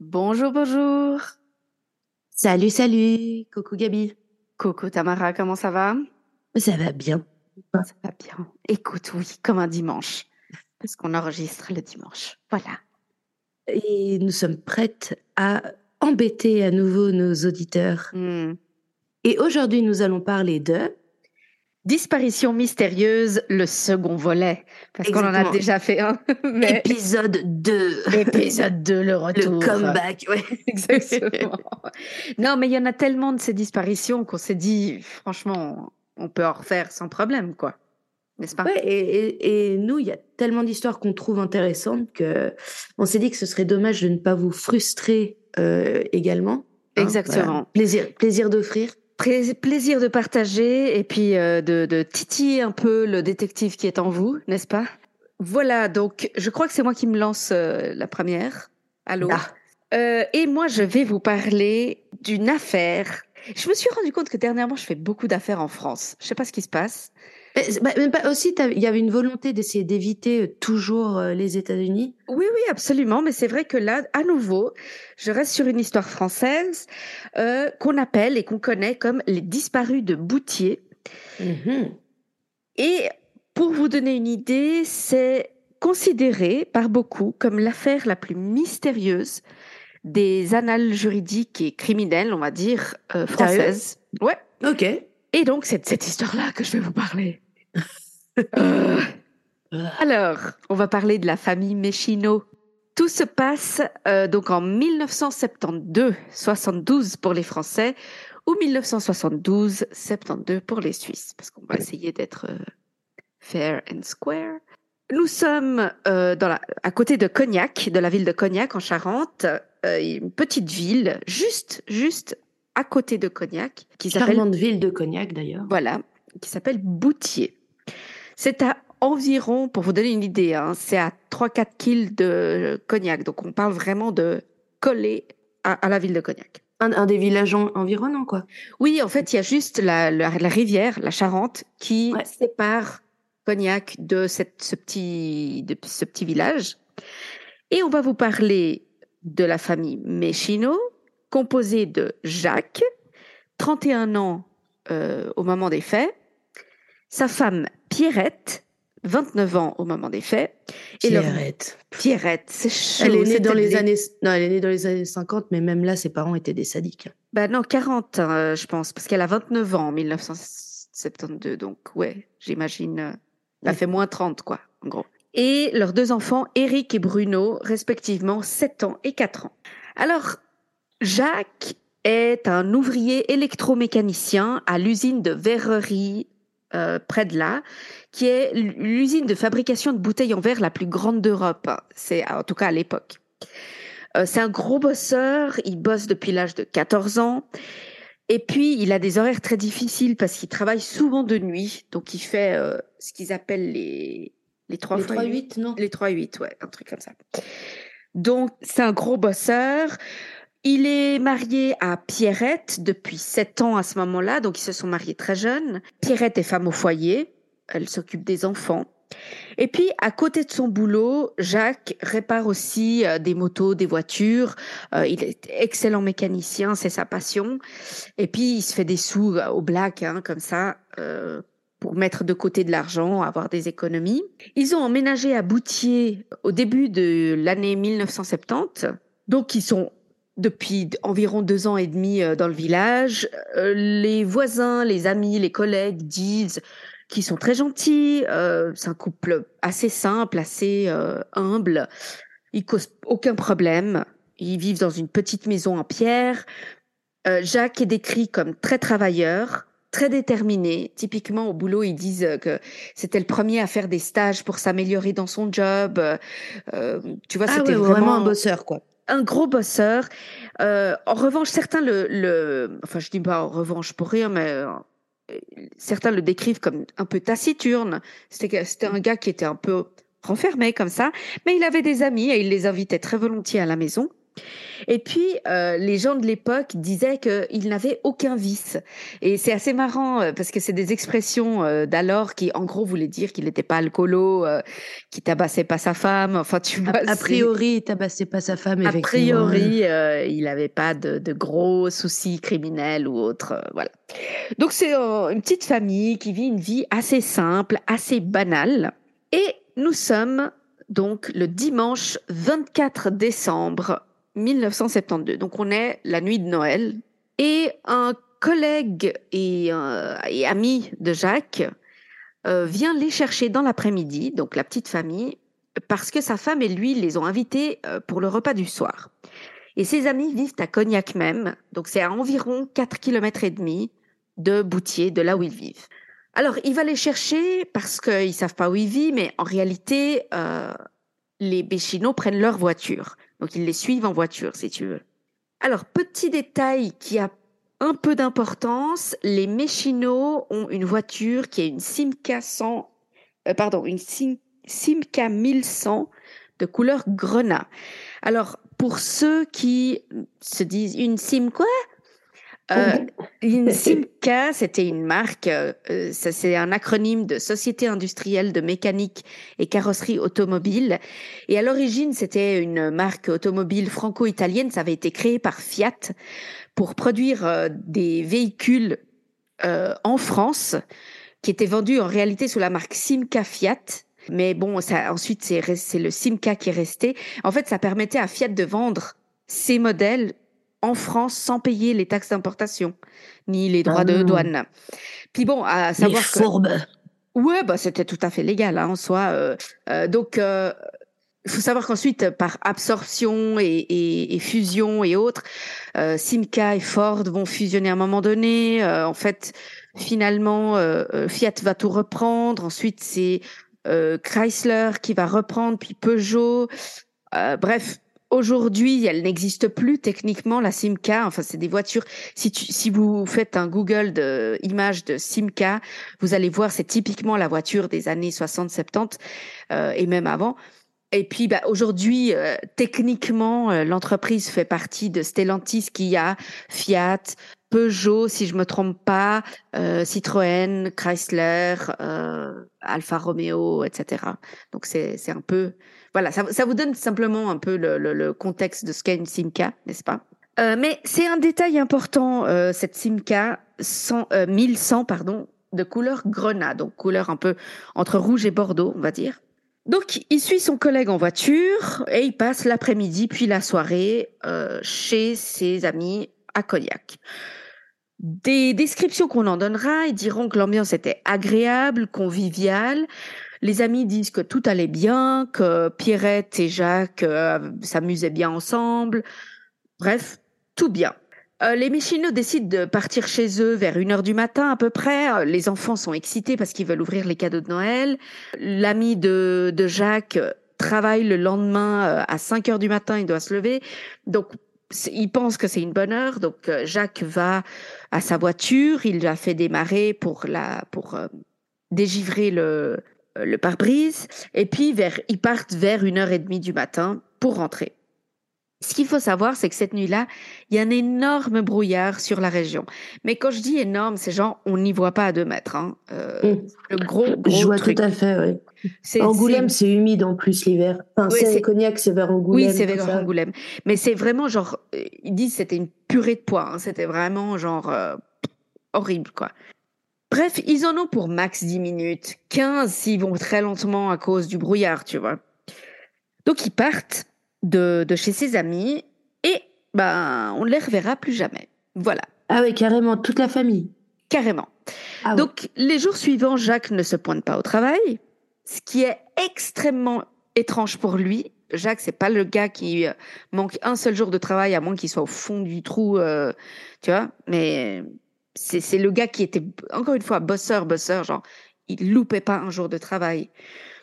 Bonjour, bonjour. Salut, salut. Coucou Gabi. Coucou Tamara, comment ça va? Ça va bien. Ça va bien. Écoute, oui, comme un dimanche. Parce qu'on enregistre le dimanche. Voilà. Et nous sommes prêtes à embêter à nouveau nos auditeurs. Hmm. Et aujourd'hui, nous allons parler de Disparition mystérieuse, le second volet. Parce qu'on en a déjà fait un. Mais... épisode 2. Épisode 2, le retour. Le comeback, ouais. Exactement. non, mais il y en a tellement de ces disparitions qu'on s'est dit, franchement, on peut en refaire sans problème, quoi. N'est-ce pas? Ouais, et, et- et nous, il y a tellement d'histoires qu'on trouve intéressantes que on s'est dit que ce serait dommage de ne pas vous frustrer euh, également. Hein, Exactement. voilà. Plaisir, plaisir d'offrir. Plaisir de partager et puis euh, de, de titiller un peu le détective qui est en vous, n'est-ce pas? Voilà, donc je crois que c'est moi qui me lance euh, la première. Allô? Ah. Euh, Et moi, je vais vous parler d'une affaire. Je me suis rendu compte que dernièrement, je fais beaucoup d'affaires en France. Je sais pas ce qui se passe. Bah, mais aussi, il y avait une volonté d'essayer d'éviter euh, toujours euh, les États-Unis. Oui, oui, absolument. Mais c'est vrai que là, à nouveau, je reste sur une histoire française euh, qu'on appelle et qu'on connaît comme les disparus de Boutier. Mhm. Et pour vous donner une idée, c'est considéré par beaucoup comme l'affaire la plus mystérieuse des annales juridiques et criminelles, on va dire, euh, françaises. Ouais. Ok. Et donc, c'est de cette histoire-là que je vais vous parler. Alors, on va parler de la famille Méchino. Tout se passe euh, donc en 1972, 72 pour les Français, ou 1972, 72 pour les Suisses, parce qu'on va essayer d'être euh, fair and square. Nous sommes euh, dans la, à côté de Cognac, de la ville de Cognac en Charente, une petite ville juste, juste à côté de Cognac, qui s'appelle ville de Cognac d'ailleurs. voilà, qui s'appelle Boutier. C'est à environ, pour vous donner une idée, hein, c'est à 3-4 kills de Cognac. Donc on parle vraiment de coller à, à la ville de Cognac. Un, un des villages en- environnants, quoi. Oui, en fait, il y a juste la, la- la rivière, la Charente, qui Ouais. sépare Cognac de cette, ce, petit, de ce petit village. Et on va vous parler de la famille Méchino, composée de Jacques, 31 ans euh, au moment des faits, sa femme Pierrette, 29 ans au moment des faits, et leur Pierrette. Pierrette, c'est chaud. Elle est née dans les années. Non, elle est née dans les années 50, mais même là, ses parents étaient des sadiques. Bah non, 40, euh, je pense, parce qu'elle a 29 ans en 1972, donc ouais, j'imagine, euh, elle a Ouais. fait moins 30, quoi, en gros. Et leurs deux enfants, Eric et Bruno, respectivement 7 ans et 4 ans. Alors, Jacques est un ouvrier électromécanicien à l'usine de verrerie euh, près de là, qui est l'usine de fabrication de bouteilles en verre la plus grande d'Europe. C'est en tout cas à l'époque. Euh, c'est un gros bosseur, il bosse depuis l'âge de 14 ans. Et puis, il a des horaires très difficiles parce qu'il travaille souvent de nuit. Donc, il fait euh, ce qu'ils appellent les, les 3 Les fois 3 huit. 8 non? Les 3-8, ouais, un truc comme ça. Donc, c'est un gros bosseur. Il est marié à Pierrette depuis 7 ans à ce moment-là, donc ils se sont mariés très jeunes. Pierrette est femme au foyer, elle s'occupe des enfants. Et puis, à côté de son boulot, Jacques répare aussi euh, des motos, des voitures. Euh, il est excellent mécanicien, c'est sa passion. Et puis, il se fait des sous euh, au black, hein, comme ça, pour mettre de côté de l'argent, avoir des économies. Ils ont emménagé à Boutier au début de l'année 1970. Donc, ils sont depuis environ deux ans et demi euh, dans le village. Euh, les voisins, les amis, les collègues disent qu'ils sont très gentils. euh, c'est un couple assez simple, assez humble. Ils causent aucun problème. Ils vivent dans une petite maison en pierre. Jacques est décrit comme très travailleur, très déterminé. Typiquement, au boulot, ils disent que c'était le premier à faire des stages pour s'améliorer dans son job. Euh, euh, tu vois, Ah c'était ouais, vraiment, vraiment un bosseur, quoi. Un gros bosseur. Euh, en revanche, certains le, le, enfin, je dis pas en revanche pour rire, mais euh, certains le décrivent comme un peu taciturne. C'était, c'était un gars qui était un peu renfermé comme ça, mais il avait des amis et il les invitait très volontiers à la maison. Et puis, euh, les gens de l'époque disaient qu'il n'avait aucun vice. Et c'est assez marrant euh, parce que c'est des expressions euh, d'alors qui, en gros, voulaient dire qu'il n'était pas alcoolo, qu'il tabassait pas sa femme. Enfin, tu vois. A, a priori, il tabassait pas sa femme, A priori, il n'avait pas de, de, gros soucis criminels ou autres. Voilà. Donc, c'est une petite famille qui vit une vie assez simple, assez banale. Et nous sommes donc le dimanche 24 décembre 1972. Donc on est la nuit de Noël et un collègue et, euh, ami de Jacques euh, vient les chercher dans l'après-midi, donc la petite famille, parce que sa femme et lui les ont invités euh, pour le repas du soir. Et ses amis vivent à Cognac même, donc c'est à environ 4 km et demi de Boutier, de là où ils vivent. Alors, il va les chercher parce qu'ils savent pas où il vit, mais en réalité, les Béchinots prennent leur voiture. Donc, ils les suivent en voiture, si tu veux. Alors, petit détail qui a un peu d'importance, les Méchinots ont une voiture qui est une Simca 100, euh, pardon, une Sim, Simca 1100 de couleur grenat. Alors, pour ceux qui se disent une Sim quoi? Euh, Simca, c'était une marque, euh, c'est un acronyme de Société industrielle de mécanique et carrosserie automobile. Et à l'origine, c'était une marque automobile franco-italienne. Ça avait été créé par Fiat pour produire euh, des véhicules euh, en France qui étaient vendus en réalité sous la marque Simca Fiat. Mais bon, ça, ensuite, c'est, le Simca qui est resté. En fait, ça permettait à Fiat de vendre ces modèles en France sans payer les taxes d'importation ni les droits ah. de douane. Puis bon, à savoir les que ouais, bah c'était tout à fait légal hein, en soi. Euh, euh, donc euh, il faut savoir qu'ensuite, par absorption et, et, et, fusion et autres, euh, Simca et Ford vont fusionner à un moment donné. Euh, en fait, finalement, euh, Fiat va tout reprendre. Ensuite, c'est Chrysler qui va reprendre, puis Peugeot. bref, Aujourd'hui, elle n'existe plus techniquement la Simca. Enfin, c'est des voitures. Si, tu, si vous faites un Google de image de Simca, vous allez voir, c'est typiquement la voiture des années 60-70 euh, et même avant. Et puis, bah, aujourd'hui, euh, techniquement, euh, l'entreprise fait partie de Stellantis, qui a Fiat, Peugeot, si je me trompe pas, euh, Citroën, Chrysler, Alfa Romeo, etc. Donc, c'est un peu voilà, ça, vous donne simplement un peu le, contexte de ce qu'est une Simca, n'est-ce pas? Euh, Mais c'est un détail important, euh, cette Simca 100, euh, 1100, pardon, de couleur grenat, donc couleur un peu entre rouge et bordeaux, on va dire. Donc, il suit son collègue en voiture et il passe l'après-midi puis la soirée chez ses amis à Cognac. Des descriptions qu'on en donnera, ils diront que l'ambiance était agréable, conviviale, les amis disent que tout allait bien, que Pierrette et Jacques euh, s'amusaient bien ensemble. Bref, tout bien. Euh, les Méchinots décident de partir chez eux vers une heure du matin à peu près. Euh, les enfants sont excités parce qu'ils veulent ouvrir les cadeaux de Noël. L'ami de, de Jacques travaille le lendemain à 5 heures du matin, il doit se lever. Donc, il pense que c'est une bonne heure. Donc, Jacques va à sa voiture, il l'a fait démarrer pour la, pour dégivrer le, le pare-brise, et puis vers, ils partent vers une heure et demie du matin pour rentrer. Ce qu'il faut savoir, c'est que cette nuit-là, il y a un énorme brouillard sur la région. Mais quand je dis énorme, c'est genre, on n'y voit pas à deux mètres. Hein. Euh, mmh. Le gros, gros Je vois truc. tout à fait, oui. Angoulême, c'est humide en plus l'hiver. Enfin, oui, c'est Cognac, c'est vers Angoulême. Oui, c'est vers ça. Angoulême. Mais c'est vraiment genre, euh, ils disent c'était une purée de pois. Hein. C'était vraiment genre euh, horrible, quoi. Bref, ils en ont pour max 10 minutes, 15 s'ils vont très lentement à cause du brouillard, tu vois. Donc ils partent de, de chez ses amis et ben on ne les reverra plus jamais. Voilà. Ah oui, carrément, toute la famille. Carrément. Ah Donc les jours suivants, Jacques ne se pointe pas au travail, ce qui est extrêmement étrange pour lui. Jacques, c'est pas le gars qui manque un seul jour de travail à moins qu'il soit au fond du trou, euh, tu vois. Mais c'est le gars qui était, encore une fois, bosseur, bosseur, genre, il loupait pas un jour de travail.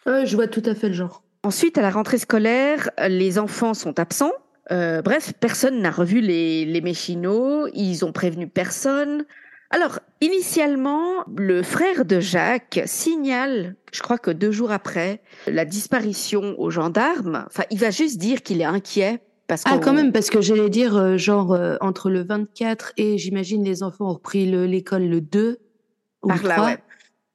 Euh, je vois tout à fait le genre. Ensuite, à la rentrée scolaire, les enfants sont absents. Euh, bref, personne n'a revu les, les Méchinots, ils ont prévenu personne. Alors, initialement, le frère de Jacques signale, je crois que deux jours après, la disparition aux gendarmes. Enfin, il va juste dire qu'il est inquiet. Parce Ah, quand même, parce que j'allais dire, euh, genre, euh, entre le 24 et j'imagine les enfants ont repris le- l'école le 2 ou Par le là, 3. ouais.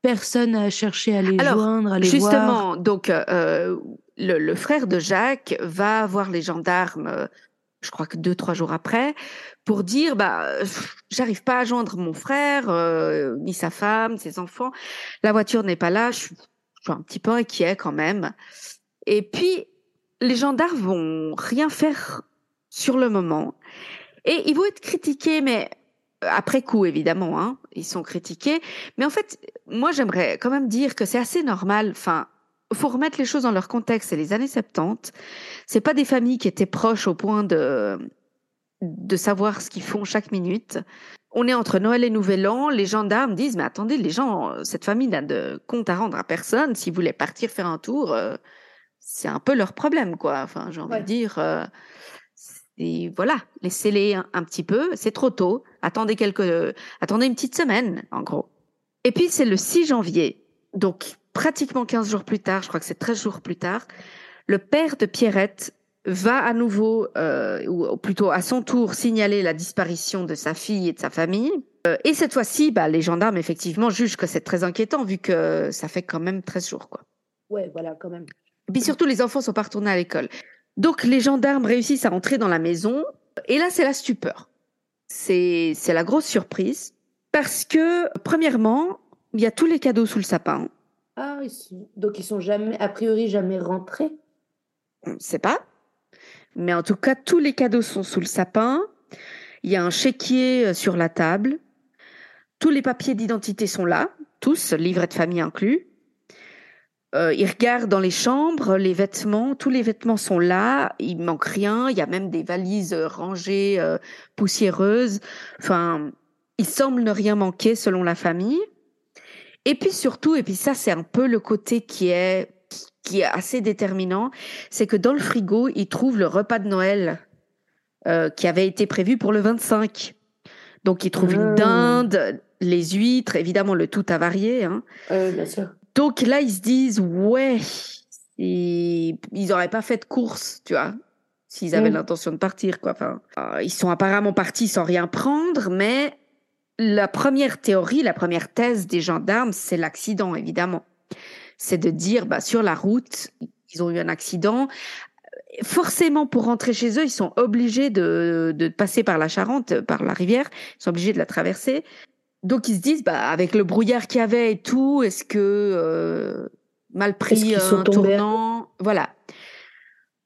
Personne n'a cherché à les Alors, joindre, à les voir. Justement, donc euh, le, le frère de Jacques va voir les gendarmes, je crois que deux trois jours après, pour dire bah j'arrive pas à joindre mon frère, euh, ni sa femme, ses enfants. La voiture n'est pas là. Je suis, je suis un petit peu inquiet quand même. Et puis les gendarmes vont rien faire sur le moment et ils vont être critiqués, mais après coup évidemment, hein, ils sont critiqués. Mais en fait, moi, j'aimerais quand même dire que c'est assez normal. Enfin, faut remettre les choses dans leur contexte. C'est les années 70. C'est pas des familles qui étaient proches au point de de savoir ce qu'ils font chaque minute. On est entre Noël et Nouvel An. Les gendarmes disent mais attendez, les gens, cette famille n'a de compte à rendre à personne. S'ils voulaient partir faire un tour, euh, c'est un peu leur problème, quoi. Enfin, j'ai envie Ouais. de dire. euh, et voilà, laissez-les un, un petit peu. C'est trop tôt. Attendez quelques, attendez une petite semaine, en gros. Et puis c'est le 6 janvier, donc pratiquement 15 jours plus tard, je crois que c'est 13 jours plus tard, le père de Pierrette va à nouveau, euh, ou plutôt à son tour, signaler la disparition de sa fille et de sa famille. Euh, et cette fois-ci, bah, les gendarmes, effectivement, jugent que c'est très inquiétant, vu que ça fait quand même 13 jours. Quoi. Ouais, voilà, quand même. Et puis surtout, les enfants sont pas retournés à l'école. Donc les gendarmes réussissent à entrer dans la maison, et là, c'est la stupeur. C'est la grosse surprise, parce que, premièrement, il y a tous les cadeaux sous le sapin. Ah, ils sont... donc ils sont jamais, a priori, jamais rentrés? On ne sait pas. Mais en tout cas, tous les cadeaux sont sous le sapin. Il y a un chéquier euh, sur la table. Tous les papiers d'identité sont là, tous, livret de famille inclus. Euh, ils regardent dans les chambres, les vêtements, tous les vêtements sont là, il manque rien, il y a même des valises euh, rangées, euh, poussiéreuses. Enfin, il semble ne rien manquer selon la famille. Et puis surtout, et puis ça c'est un peu le côté qui est qui est assez déterminant, c'est que dans le frigo, ils trouvent le repas de Noël euh, qui avait été prévu pour le 25. Donc ils trouvent une Ah. dinde, les huîtres, évidemment le tout avarié. Hein. Euh, bien sûr. Donc là, ils se disent, ouais, et ils n'auraient pas fait de course, tu vois, s'ils avaient Mm. l'intention de partir, quoi. Enfin, euh, ils sont apparemment partis sans rien prendre, mais la première théorie, la première thèse des gendarmes, c'est l'accident, évidemment. C'est de dire, bah, sur la route, ils ont eu un accident. Forcément, pour rentrer chez eux, ils sont obligés de, de passer par la Charente, par la rivière. Ils sont obligés de la traverser. Donc ils se disent, bah, avec le brouillard qu'il y avait et tout, est-ce que euh, mal pris qu'ils un sont tombés tournant, voilà.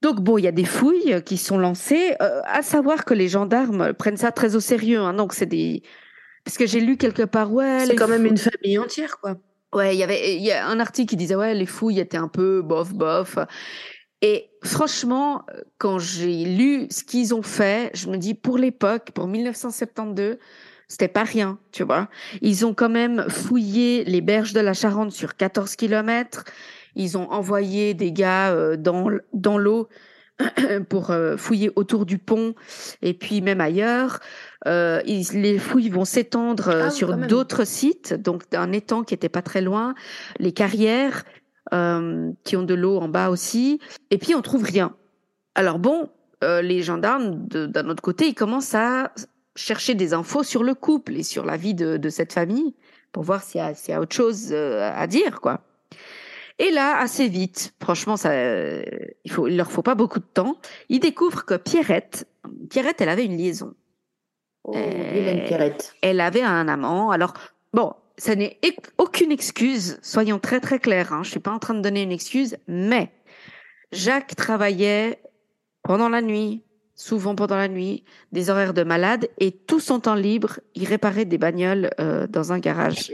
Donc bon, il y a des fouilles qui sont lancées. Euh, à savoir que les gendarmes prennent ça très au sérieux. Hein, donc c'est des, parce que j'ai lu quelque part, ouais, C'est quand même une famille entière, quoi. Ouais, il y avait il y a un article qui disait ouais les fouilles étaient un peu bof bof. Et franchement, euh, quand j'ai lu ce qu'ils ont fait, je me dis pour l'époque, pour 1972, c'était pas rien, tu vois. Ils ont quand même fouillé les berges de la Charente sur 14 kilomètres. Ils ont envoyé des gars euh, dans dans l'eau pour euh, fouiller autour du pont et puis même ailleurs. Euh, ils- les fouilles vont s'étendre Ah sur d'autres sites, donc un étang qui était pas très loin, les carrières euh, qui ont de l'eau en bas aussi, et puis on trouve rien. Alors bon, euh, les gendarmes d'un autre côté, ils commencent à chercher des infos sur le couple et sur la vie de, de cette famille pour voir s'il y, y a autre chose euh, à dire, quoi. Et là, assez vite, franchement, ça, euh, il faut, il leur faut pas beaucoup de temps. Ils découvrent que Pierrette, Pierrette, elle avait une liaison. Oh, Euh, Hélène Pierrette. Elle avait un amant. Alors, bon, ça n'est aucune excuse. Soyons très très clairs. Hein. Je suis pas en train de donner une excuse, mais Jacques travaillait pendant la nuit, souvent pendant la nuit, des horaires de malade, et tout son temps libre, il réparait des bagnoles euh, dans un garage.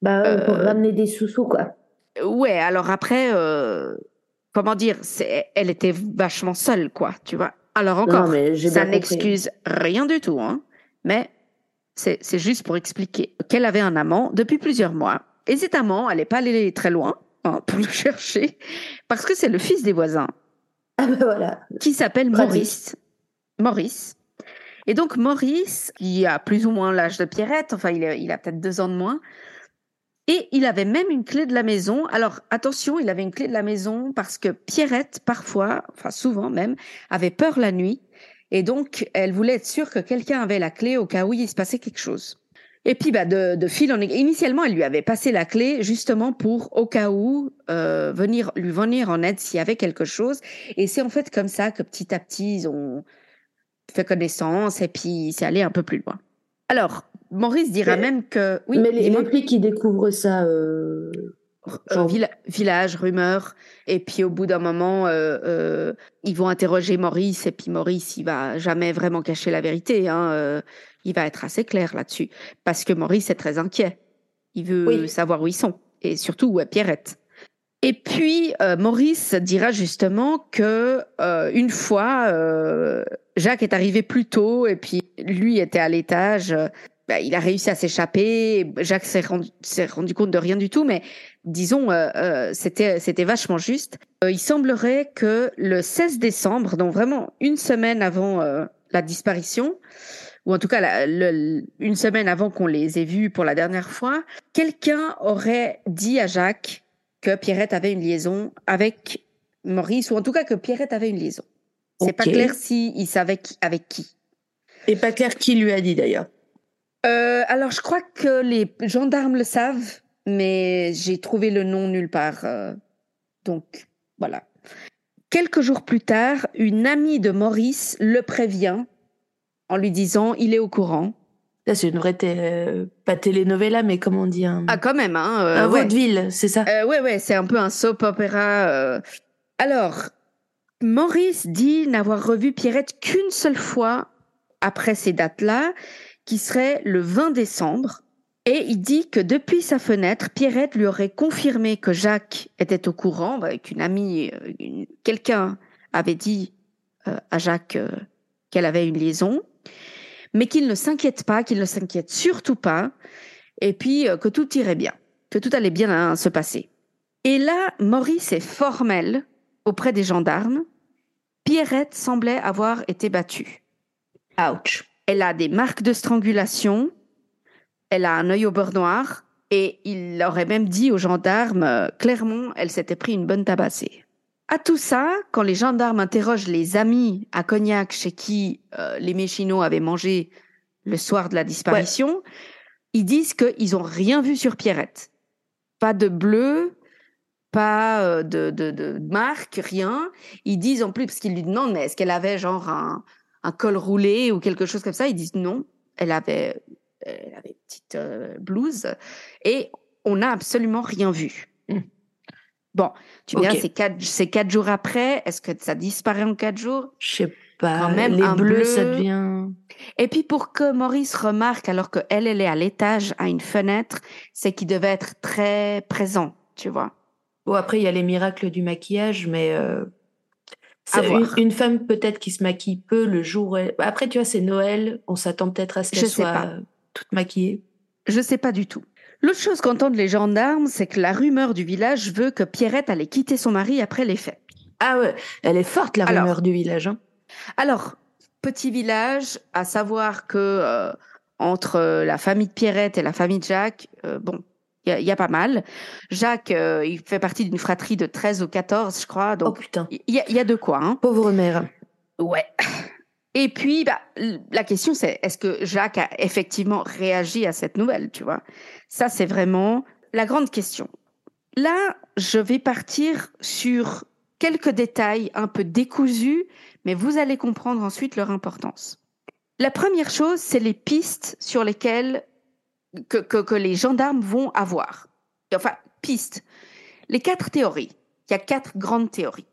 Bah, euh, pour euh, ramener des sous-sous, quoi. Ouais, alors après, euh, comment dire, elle était vachement seule, quoi, tu vois. Alors encore, Non, mais j'ai ça n'excuse rien du tout, hein, mais c'est, c'est juste pour expliquer qu'elle avait un amant depuis plusieurs mois. Et cet amant, elle n'est pas allée très loin hein, pour le chercher, parce que c'est le fils des voisins. Ah ben voilà. Qui s'appelle. Maurice. Maurice. Et donc Maurice, qui a plus ou moins l'âge de Pierrette, enfin il a, il a peut-être deux ans de moins, et il avait même une clé de la maison. Alors attention, il avait une clé de la maison parce que Pierrette, parfois, enfin souvent même, avait peur la nuit. Et donc, elle voulait être sûre que quelqu'un avait la clé au cas où il se passait quelque chose. Et puis, bah, de, de fil en aiguille, initialement, elle lui avait passé la clé justement pour, au cas où, euh, venir lui venir en aide s'il y avait quelque chose. Et c'est en fait comme ça que petit à petit, ils ont fait connaissance et puis c'est allé un peu plus loin. Alors, Maurice dira Mais- même que oui, Mais les, les qui découvrent ça, euh, Euh, Genre- villa- village, rumeur, et puis au bout d'un moment, euh, euh, ils vont interroger Maurice, et puis Maurice, il va jamais vraiment cacher la vérité. Hein, il va être assez clair là-dessus, parce que Maurice est très inquiet. Il veut Oui. savoir où ils sont, et surtout où est Pierrette. Et puis euh, Maurice dira justement que euh, une fois, euh, Jacques est arrivé plus tôt, et puis lui était à l'étage. bah, il a réussi à s'échapper. Jacques s'est rendu, compte de rien du tout, mais disons, c'était c'était vachement juste. Il semblerait que le 16 décembre, donc vraiment une semaine avant la disparition, ou en tout cas la- le- une semaine avant qu'on les ait vus pour la dernière fois, quelqu'un aurait dit à Jacques que Pierrette avait une liaison avec Maurice, ou en tout cas que Pierrette avait une liaison. C'est pas clair si il savait qui- avec qui. et pas clair qui lui a dit d'ailleurs. Euh, alors, je crois que les gendarmes le savent, mais j'ai trouvé le nom nulle part. euh, donc, voilà. Quelques jours plus tard, une amie de Maurice le prévient en lui disant il est au courant. Là, c'est une vraie, té- pas telenovela, mais comment on dit un, Ah, quand même, hein. euh, un ouais. vaudeville, c'est ça Euh, ouais, ouais, c'est un peu un soap opéra. euh. Alors, Maurice dit n'avoir revu Pierrette qu'une seule fois après ces dates-là, qui serait le 20 décembre. Et il dit que depuis sa fenêtre, Pierrette lui aurait confirmé que Jacques était au courant, bah, qu'une amie, euh, quelqu'un avait dit euh, à Jacques euh, qu'elle avait une liaison, mais qu'il ne s'inquiète pas, qu'il ne s'inquiète surtout pas, et puis euh, que tout irait bien, que tout allait bien hein, se passer. Et là, Maurice est formel auprès des gendarmes. Pierrette semblait avoir été battue. Ouch. Elle a des marques de strangulation, elle a un œil au beurre noir, et il aurait même dit aux gendarmes, euh, clairement, elle s'était pris une bonne tabassée. À tout ça, quand les gendarmes interrogent les amis à Cognac chez qui euh, les Méchinots avaient mangé le soir de la disparition, ils disent qu'ils ont rien vu sur Pierrette. Pas de bleu, pas euh, de, de, de marque, rien. Ils disent en plus, parce qu'ils lui demandent, mais est-ce qu'elle avait genre un, un col roulé ou quelque chose comme ça? Ils disent non, elle avait, elle avait une petite euh, blouse. Et on n'a absolument rien vu. Bon, tu me diras, Ok. c'est quatre, jours après. Est-ce que ça disparaît en quatre jours? Je sais pas. Quand même, les un bleus, bleu. ça devient. Et puis pour que Maurice remarque, alors que elle, elle est à l'étage, à une fenêtre, c'est qu'il devait être très présent, tu vois. Bon, après, il y a les miracles du maquillage, mais euh, une, une femme peut-être qui se maquille peu le jour. où elle- Après, tu vois, c'est Noël, on s'attend peut-être à ce qu'elle soit pas. toute maquillée. Je sais pas du tout. L'autre chose qu'entendent les gendarmes, c'est que la rumeur du village veut que Pierrette allait quitter son mari après les faits. Ah ouais, elle est forte, la Alors. rumeur du village. Hein. Alors, petit village, à savoir que euh, entre euh, la famille de Pierrette et la famille de Jacques, euh, bon, il y, a- il y a pas mal. Jacques, euh, il fait partie d'une fratrie de 13 ou 14, je crois, oh donc putain, il y, y a de quoi. Hein. pauvre mère. Ouais. Et puis, bah, la question, c'est est-ce que Jacques a effectivement réagi à cette nouvelle, tu vois? Ça, c'est vraiment la grande question. Là, je vais partir sur quelques détails un peu décousus, mais vous allez comprendre ensuite leur importance. La première chose, c'est les pistes sur lesquelles que, que, que les gendarmes vont avoir. Enfin, pistes. Les quatre théories. Il y a quatre grandes théories.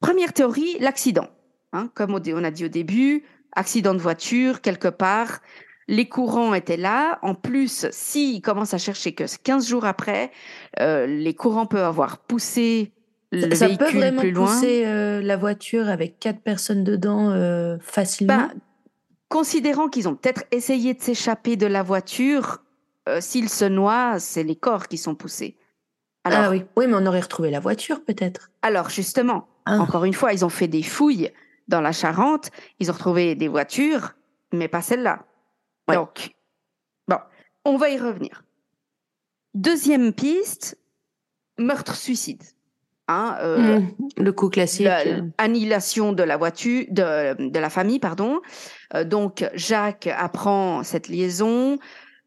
Première théorie, l'accident. Hein, comme on a dit au début, accident de voiture, quelque part. Les courants étaient là. En plus, s'ils commencent à chercher que 15 jours après, euh, les courants peuvent avoir poussé le ça véhicule peut vraiment plus loin. pousser euh, la voiture avec quatre personnes dedans euh, facilement? Ben, considérant qu'ils ont peut-être essayé de s'échapper de la voiture, euh, s'ils se noient, c'est les corps qui sont poussés. Alors, ah oui. oui, mais on aurait retrouvé la voiture peut-être. alors justement, ah. encore une fois, ils ont fait des fouilles dans la Charente, ils ont retrouvé des voitures, mais pas celle-là. Donc, bon, on va y revenir. Deuxième piste, meurtre-suicide. Hein, euh, mmh. le coup classique. Annihilation de la voiture, de, de la famille, pardon. Euh, donc Jacques apprend cette liaison.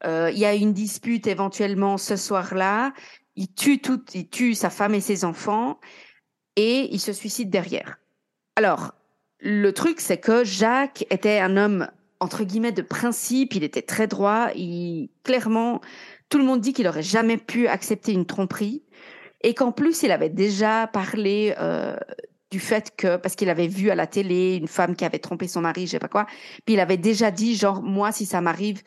Euh, il y a une dispute éventuellement ce soir-là. Il tue tout, il tue sa femme et ses enfants et il se suicide derrière. Alors, le truc, c'est que Jacques était un homme entre guillemets de principe. Il était très droit. Il clairement, tout le monde dit qu'il aurait jamais pu accepter une tromperie et qu'en plus il avait déjà parlé euh, du fait que parce qu'il avait vu à la télé une femme qui avait trompé son mari, je sais pas quoi, puis il avait déjà dit genre moi si ça m'arrive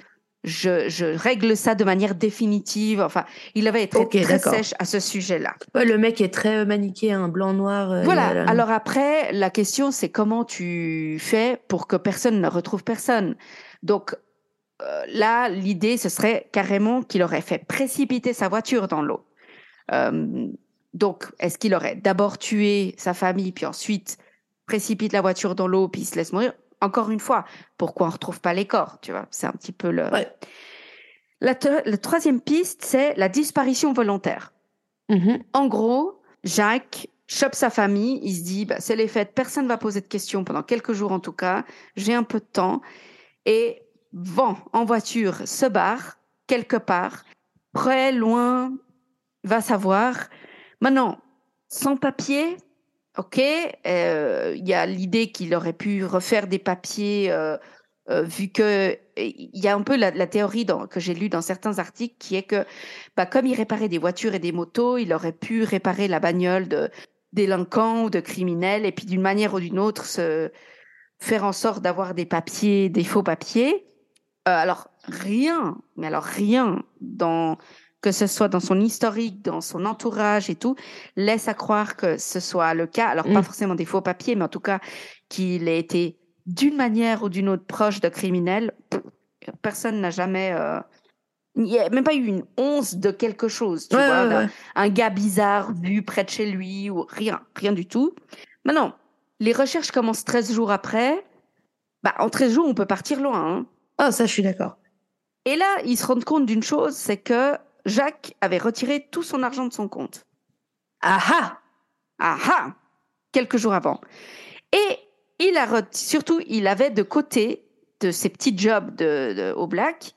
je, je, règle ça de manière définitive. Enfin, il avait été très, sèche à ce sujet-là. le mec est très manichéen, blanc noir. Euh, voilà. Alors après, la question c'est comment tu fais pour que personne ne retrouve personne? Donc euh, là, l'idée ce serait carrément qu'il aurait fait précipiter sa voiture dans l'eau. Euh, donc, est-ce qu'il aurait d'abord tué sa famille, puis ensuite précipite la voiture dans l'eau, puis il se laisse mourir? Encore une fois, pourquoi on retrouve pas les corps Tu vois, c'est un petit peu le. La, troisième piste, c'est la disparition volontaire. Mm-hmm. En gros, Jacques chope sa famille, il se dit, bah, c'est les fêtes, personne ne va poser de questions pendant quelques jours en tout cas, j'ai un peu de temps, et vend en voiture, se barre quelque part, près, loin, va savoir. Maintenant, sans papier, ok, euh, il y a l'idée qu'il aurait pu refaire des papiers, euh, euh, vu que il y a un peu la, théorie que j'ai lue dans certains articles qui est que, bah, comme il réparait des voitures et des motos, il aurait pu réparer la bagnole de délinquants ou de criminels, et puis d'une manière ou d'une autre se faire en sorte d'avoir des papiers, des faux papiers. alors rien, mais alors rien dans que ce soit dans son historique, dans son entourage et tout, laisse à croire que ce soit le cas. Alors, pas mm. forcément des faux papiers, mais en tout cas, qu'il ait été d'une manière ou d'une autre proche de criminel. Personne n'a jamais. Euh, il n'y a même pas eu une once de quelque chose, tu vois, un gars bizarre vu près de chez lui ou rien, rien du tout. Maintenant, les recherches commencent 13 jours après. Bah, en 13 jours, on peut partir loin. Hein. Ah, ça, je suis d'accord. Et là, ils se rendent compte d'une chose, c'est que Jacques avait retiré tout son argent de son compte. Ah ah Quelques jours avant. Et il a surtout, il avait de côté de ses petits jobs de, au black,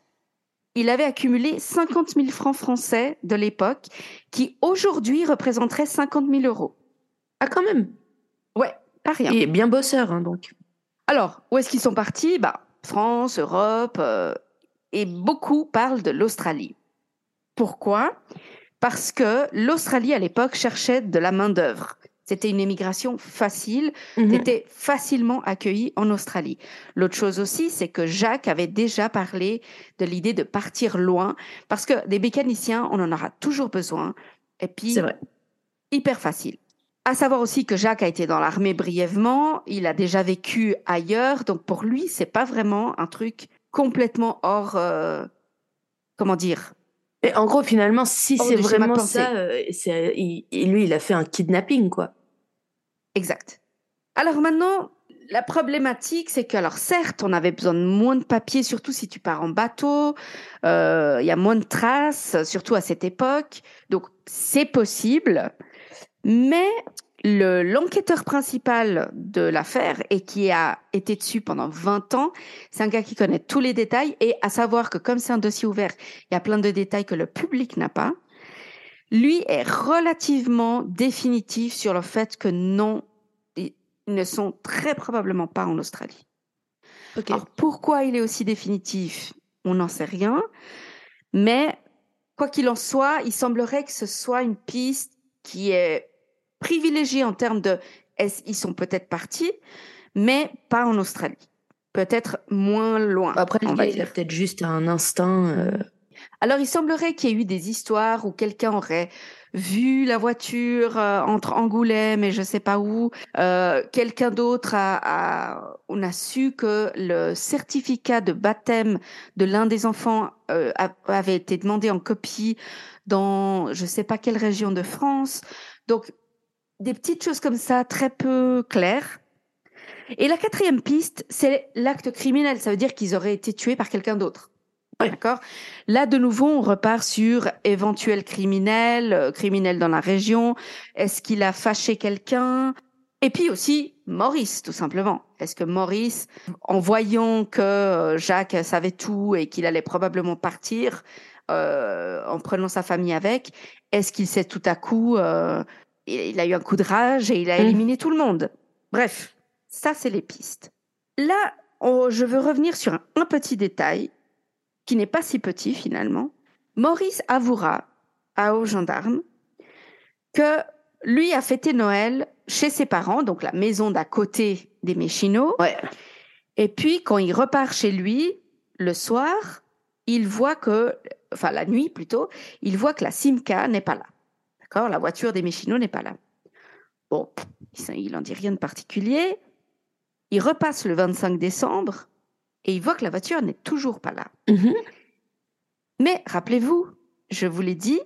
il avait accumulé 50 000 francs français de l'époque, qui aujourd'hui représenteraient 50 000 euros. Ah, quand même? Ouais, pas rien. Et bien bosseur, hein, donc. Alors, où est-ce qu'ils sont partis? Bah, France, Europe, euh, et beaucoup parlent de l'Australie. Pourquoi? Parce que l'Australie, à l'époque, cherchait de la main-d'œuvre. C'était une émigration facile, était facilement accueilli en Australie. L'autre chose aussi, c'est que Jacques avait déjà parlé de l'idée de partir loin, parce que des mécaniciens, on en aura toujours besoin. Et puis, vrai. hyper facile. À savoir aussi que Jacques a été dans l'armée brièvement, il a déjà vécu ailleurs, donc pour lui, c'est pas vraiment un truc complètement hors, euh, comment dire, et en gros, finalement, si c'est vraiment ça, euh, lui, il a fait un kidnapping, quoi. Exact. Alors maintenant, la problématique, c'est que, alors certes, on avait besoin de moins de papier, surtout si tu pars en bateau. Euh, il y a moins de traces, surtout à cette époque. Donc, c'est possible. Mais l'enquêteur principal de l'affaire et qui a été dessus pendant 20 ans, c'est un gars qui connaît tous les détails et à savoir que comme c'est un dossier ouvert, il y a plein de détails que le public n'a pas. Lui est relativement définitif sur le fait que non, ils ne sont très probablement pas en Australie. Alors pourquoi il est aussi définitif On n'en sait rien. Mais quoi qu'il en soit, il semblerait que ce soit une piste qui est privilégiés en termes de ils sont peut-être partis, mais pas en Australie. Peut-être moins loin. Après, on va il a peut-être juste un instinct. Euh. Alors, il semblerait qu'il y ait eu des histoires où quelqu'un aurait vu la voiture euh, entre Angoulême et je sais pas où. Euh, quelqu'un d'autre a, on a su que le certificat de baptême de l'un des enfants avait été demandé en copie dans je sais pas quelle région de France. Donc des petites choses comme ça, très peu claires. Et la quatrième piste, c'est l'acte criminel. Ça veut dire qu'ils auraient été tués par quelqu'un d'autre. D'accord? Là, de nouveau, on repart sur éventuel criminel, euh, criminel dans la région. Est-ce qu'il a fâché quelqu'un? Et puis aussi, Maurice, tout simplement. Est-ce que Maurice, en voyant que euh, Jacques savait tout et qu'il allait probablement partir, euh, en prenant sa famille avec, est-ce qu'il s'est tout à coup, euh, il a eu un coup de rage et il a mmh. éliminé tout le monde Bref, ça, c'est les pistes. Là, je veux revenir sur un, petit détail qui n'est pas si petit finalement. Maurice avouera à aux gendarmes que lui a fêté Noël chez ses parents, donc la maison d'à côté des Méchinots. Ouais. Et puis, quand il repart chez lui, le soir, il voit que, enfin la nuit plutôt, il voit que la Simca n'est pas là. D'accord La voiture des Méchinots n'est pas là. Bon, il n'en dit rien de particulier. Il repasse le 25 décembre et il voit que la voiture n'est toujours pas là. Mm-hmm. Mais rappelez-vous, je vous l'ai dit,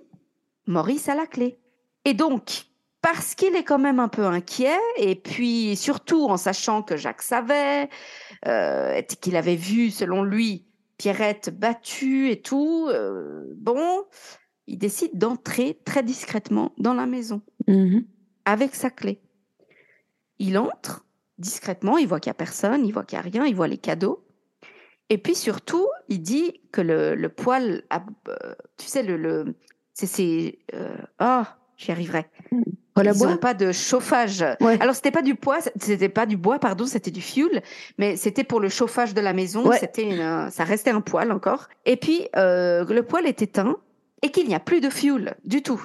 Maurice a la clé. Et donc, parce qu'il est quand même un peu inquiet, et puis surtout en sachant que Jacques savait, euh, qu'il avait vu, selon lui, Pierrette battue et tout, euh, bon, il décide d'entrer très discrètement dans la maison, mm-hmm. avec sa clé. Il entre discrètement, il voit qu'il n'y a personne, il voit qu'il n'y a rien, il voit les cadeaux. Et puis surtout, il dit que le, poêle, euh, tu sais, le, le c'est, oh, j'y arriverai. Mm. Ils n'ont pas de chauffage. Alors c'était pas du bois, c'était pas du bois, pardon, c'était du fuel, mais c'était pour le chauffage de la maison. C'était, ça restait un poêle encore. Et puis euh, le poêle est éteint et qu'il n'y a plus de fuel du tout.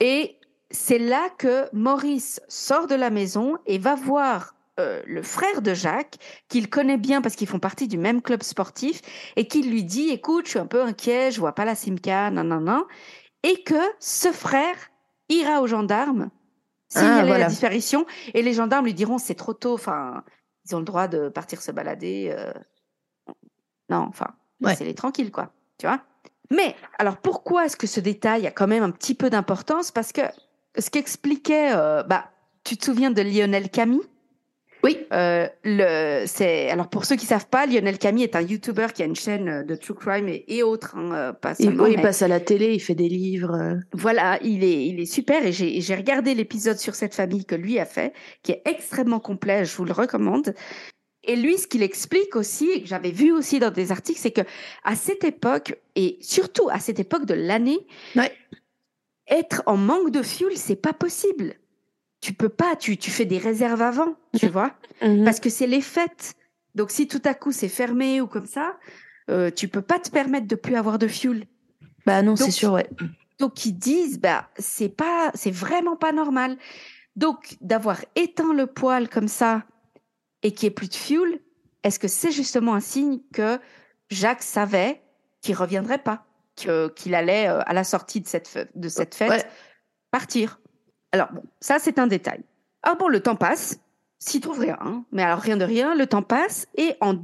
Et c'est là que Maurice sort de la maison et va voir euh, le frère de Jacques, qu'il connaît bien parce qu'ils font partie du même club sportif, et qui lui dit "Écoute, je suis un peu inquiet, je vois pas la Simca, non, non, non," et que ce frère ira aux gendarmes signaler ah, la disparition et les gendarmes lui diront c'est trop tôt, enfin ils ont le droit de partir se balader. Euh, non, enfin c'est laissez-les tranquilles quoi, tu vois. Mais alors pourquoi est-ce que ce détail a quand même un petit peu d'importance? Parce que ce qu'expliquait, euh, bah, tu te souviens de Lionel Camille? Oui. Euh, le, c'est alors pour ceux qui savent pas, Lionel Camille est un YouTuber qui a une chaîne euh, de true crime et, autres. Hein, euh, pas il, il passe à la télé, il fait des livres. Voilà, il est il est super et j'ai regardé l'épisode sur cette famille que lui a fait, qui est extrêmement complet. Je vous le recommande. Et lui, ce qu'il explique aussi, que j'avais vu aussi dans des articles, c'est que à cette époque et surtout à cette époque de l'année, ouais. être en manque de fuel, c'est pas possible tu peux pas, tu, tu fais des réserves avant, tu vois, mhm. parce que c'est les fêtes. Donc si tout à coup c'est fermé ou comme ça, euh, tu peux pas te permettre de plus avoir de fuel. Bah non, c'est sûr, ouais. Donc ils disent, bah c'est pas, c'est vraiment pas normal. Donc d'avoir éteint le poêle comme ça et qu'il n'y ait plus de fuel, est-ce que c'est justement un signe que Jacques savait qu'il reviendrait pas, qu'il allait euh, à la sortie de cette, de cette fête partir? Alors, bon, ça, c'est un détail. Ah bon, le temps passe, s'y trouve rien, hein. mais alors rien de rien, le temps passe, et en,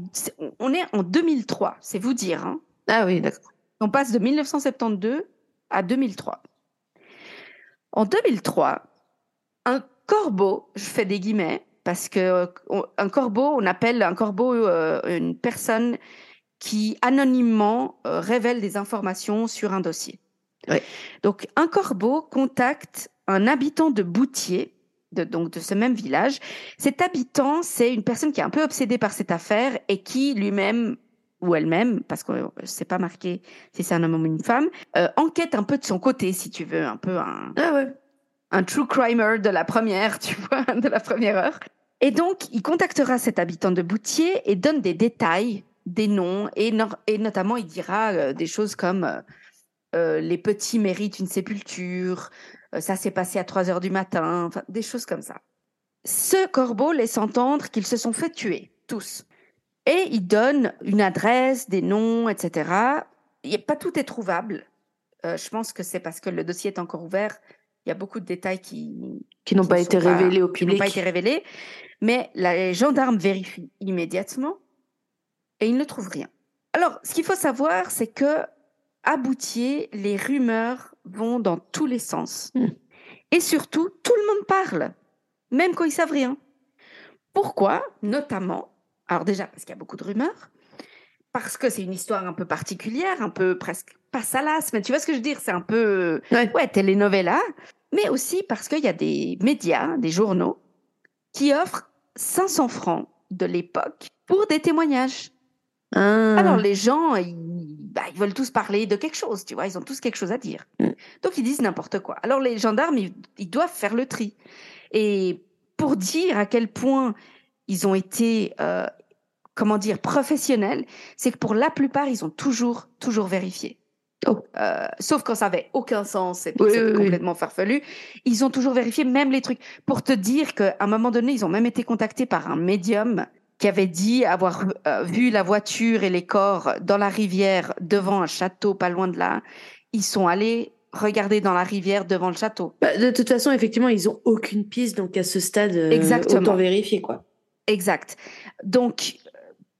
on est en 2003, c'est vous dire. Hein. Ah oui, d'accord. On passe de 1972 à 2003. En 2003, un corbeau, je fais des guillemets, parce que un corbeau, on appelle un corbeau euh, une personne qui anonymement euh, révèle des informations sur un dossier. Donc un corbeau contacte un habitant de Boutier, de, donc de ce même village. Cet habitant, c'est une personne qui est un peu obsédée par cette affaire et qui lui-même ou elle-même, parce que c'est pas marqué si c'est un homme ou une femme, euh, enquête un peu de son côté, si tu veux, un peu un, ah un true crimer de la première, tu vois, de la première heure. Et donc, il contactera cet habitant de Boutier et donne des détails, des noms, et, et notamment, il dira euh, des choses comme euh, les petits méritent une sépulture, euh, ça s'est passé à 3 heures du matin, enfin, des choses comme ça. Ce corbeau laisse entendre qu'ils se sont fait tuer, tous. Et il donne une adresse, des noms, etc. a pas tout est trouvable. Euh, je pense que c'est parce que le dossier est encore ouvert. Il y a beaucoup de détails qui qui n'ont pas été révélés au public. Qui n'ont pas été révélés. Mais les gendarmes vérifient immédiatement et ils ne trouvent rien. Alors, ce qu'il faut savoir, c'est que à les rumeurs vont dans tous les sens. Hmm. Et surtout, tout le monde parle. même quand ils savent rien. Pourquoi? Notamment, alors déjà parce qu'il y a beaucoup de rumeurs, parce que c'est une histoire un peu particulière, un peu presque pas salace, mais tu vois ce que je veux dire C'est un peu Ouais. ouais telenovela, mais aussi parce qu'il y a des médias, des journaux qui offrent 500 francs de l'époque pour des témoignages. Ah. Alors les gens, ils, bah, ils veulent tous parler de quelque chose, tu vois, ils ont tous quelque chose à dire. Mm. Donc ils disent n'importe quoi. Alors les gendarmes, ils, ils doivent faire le tri. Et pour dire à quel point ils ont été, euh, comment dire, professionnels, c'est que pour la plupart, ils ont toujours, toujours vérifié. Oh. Euh, sauf quand ça avait aucun sens Oui, c'est oui, oui. complètement farfelu. Ils ont toujours vérifié, même les trucs. Pour te dire qu'à un moment donné, ils ont même été contactés par un médium qui avait dit avoir euh, vu la voiture et les corps dans la rivière devant un château pas loin de là. Ils sont allés regarder dans la rivière devant le château. Bah, de toute façon, effectivement, ils ont aucune piste, donc à ce stade, euh, Exactement. autant vérifier quoi. Exact. Donc,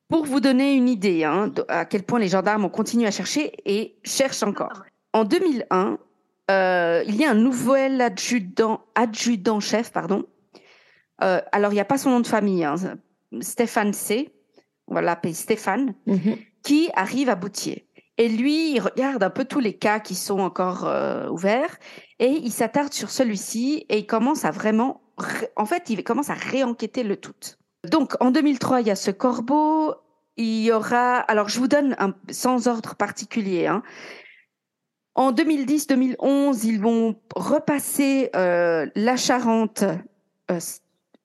pour vous donner une idée hein, à quel point les gendarmes ont continué à chercher et cherchent encore. En 2001, euh, il y a un nouvel adjudant, adjudant-chef, pardon. Euh, alors, il n'y a pas son nom de famille, hein, Stéphane C. On va l'appeler Stéphane. qui arrive à Boutier. Et lui, il regarde un peu tous les cas qui sont encore euh, ouverts et il s'attarde sur celui-ci et il commence à vraiment, en fait, il commence à réenquêter le tout. Donc, en 2003, il y a ce corbeau. Il y aura, alors je vous donne un, sans ordre particulier. Hein. En 2010-2011, ils vont repasser euh, la Charente euh,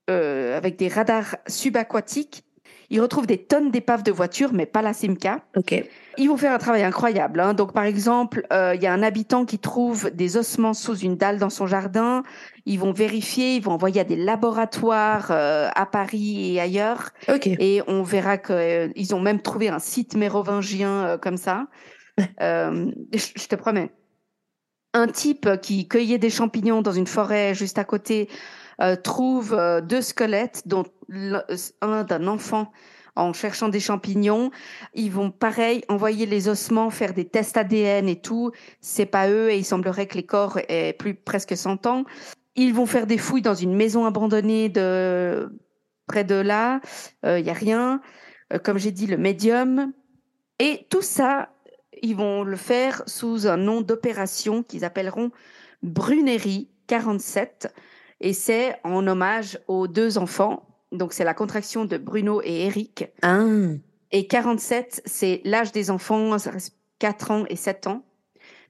euh, avec des radars subaquatiques. Ils retrouvent des tonnes d'épaves de voitures, mais pas la Simca. Ok. Ils vont faire un travail incroyable. hein. Donc, par exemple, euh, il y a un habitant qui trouve des ossements sous une dalle dans son jardin. Ils vont vérifier, ils vont envoyer à des laboratoires euh, à Paris et ailleurs. Ok. Et on verra qu'ils ont même trouvé un site mérovingien euh, comme ça. Euh, je te promets. Un type qui cueillait des champignons dans une forêt juste à côté euh, trouve euh, deux squelettes, dont un d'un enfant en cherchant des champignons. Ils vont pareil envoyer les ossements, faire des tests ADN et tout. C'est pas eux et il semblerait que les corps aient plus presque 100 ans. Ils vont faire des fouilles dans une maison abandonnée de près de là. Il y a rien. Euh, comme j'ai dit, le médium. Et tout ça, ils vont le faire sous un nom d'opération qu'ils appelleront Brunerie 47. Et c'est en hommage aux deux enfants. Donc c'est la contraction de Bruno et Eric. Ah. Et 47, c'est l'âge des enfants, ça reste 4 ans et 7 ans.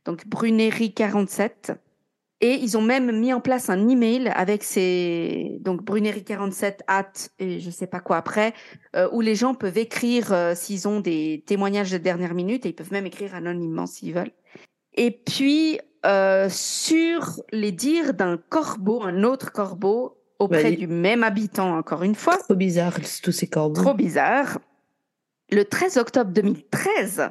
Donc Brunerie 47. Et ils ont même mis en place un email avec ces donc Brunerie 47 at et je sais pas quoi après euh, où les gens peuvent écrire euh, s'ils ont des témoignages de dernière minute et ils peuvent même écrire anonymement s'ils veulent. Et puis euh, sur les dires d'un corbeau, un autre corbeau auprès Vas-y. du même habitant encore une fois, Trop bizarre, tous ces corbeaux. trop bizarre. Le 13 octobre 2013,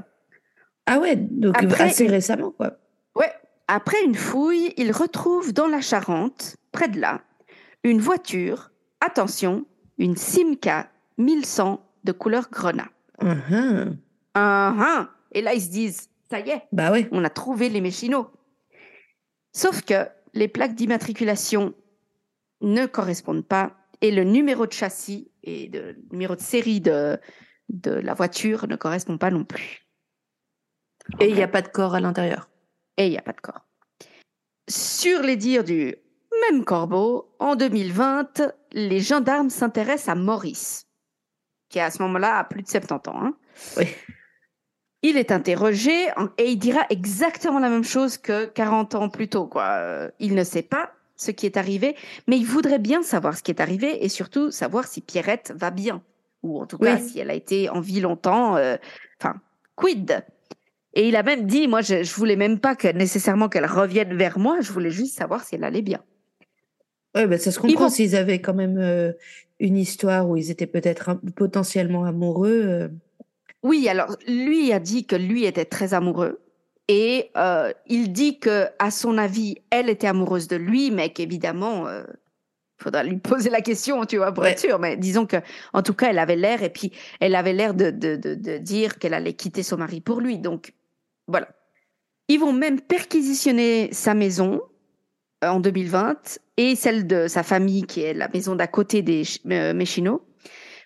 Ah ouais, donc Après, assez récemment quoi. ouais, après une fouille, il retrouve dans la Charente, près de là, une voiture, attention, une Simca 1100 de couleur grenat. Ah, ah. Ah, ah. Et là, ils se disent, ça y est, Bah ouais. on a trouvé les méchinots. Sauf que les plaques d'immatriculation ne correspondent pas et le numéro de châssis et le numéro de série de, de la voiture ne correspond pas non plus. Et il n'y a pas de corps à l'intérieur. et il n'y a pas de corps. Sur les dires du même corbeau, en 2020, les gendarmes s'intéressent à Maurice, qui à ce moment-là a plus de 70 ans. hein. Oui. Il est interrogé et il dira exactement la même chose que 40 ans plus tôt. Quoi. Euh, Il ne sait pas ce qui est arrivé, mais il voudrait bien savoir ce qui est arrivé et surtout savoir si Pierrette va bien, ou en tout cas Oui. si elle a été en vie longtemps. euh, Enfin, quid et il a même dit, moi, je, je voulais même pas que nécessairement qu'elle revienne vers moi. Je voulais juste savoir si elle allait bien. Ouais, bah ça se comprend vont- s'ils avaient quand même euh, une histoire où ils étaient peut-être potentiellement amoureux. euh. Oui, alors lui a dit que lui était très amoureux et euh, il dit que, à son avis, elle était amoureuse de lui, mais qu'évidemment, euh, faudra lui poser la question, tu vois, pour Ouais. être sûr. Mais disons que, en tout cas, elle avait l'air et puis elle avait l'air de, de, de, de dire qu'elle allait quitter son mari pour lui. Donc voilà. Ils vont même perquisitionner sa maison en 2020 et celle de sa famille, qui est la maison d'à côté des euh, Méchino,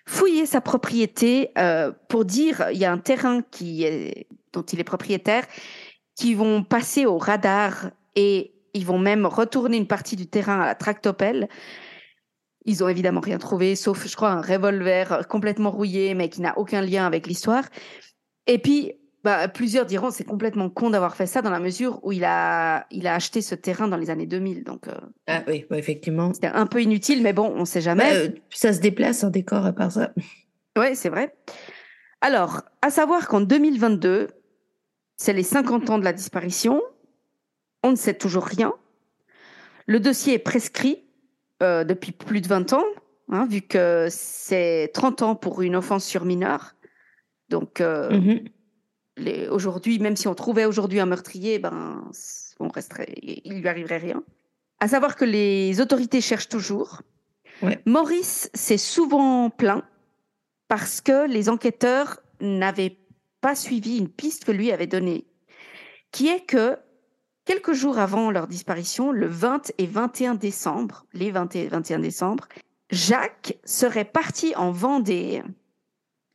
fouiller sa propriété euh, pour dire il y a un terrain qui est, dont il est propriétaire qui vont passer au radar et ils vont même retourner une partie du terrain à la tractopelle. Ils ont évidemment rien trouvé, sauf, je crois, un revolver complètement rouillé, mais qui n'a aucun lien avec l'histoire. Et puis, bah, plusieurs diront c'est complètement con d'avoir fait ça dans la mesure où il a, il a acheté ce terrain dans les années 2000. Donc, euh, ah oui, effectivement. C'était un peu inutile, mais bon, on ne sait jamais. Bah, euh, ça se déplace en décor à part ça. Oui, c'est vrai. Alors, à savoir qu'en 2022, c'est les 50 ans de la disparition. On ne sait toujours rien. Le dossier est prescrit euh, depuis plus de 20 ans, hein, vu que c'est 30 ans pour une offense sur mineur. Donc, mmh aujourd'hui, même si on trouvait aujourd'hui un meurtrier, ben, on resterait, il lui arriverait rien. À savoir que les autorités cherchent toujours. Maurice s'est souvent plaint parce que les enquêteurs n'avaient pas suivi une piste que lui avait donnée, qui est que quelques jours avant leur disparition, le 20 et 21 décembre, les 20 et 21 décembre, Jacques serait parti en Vendée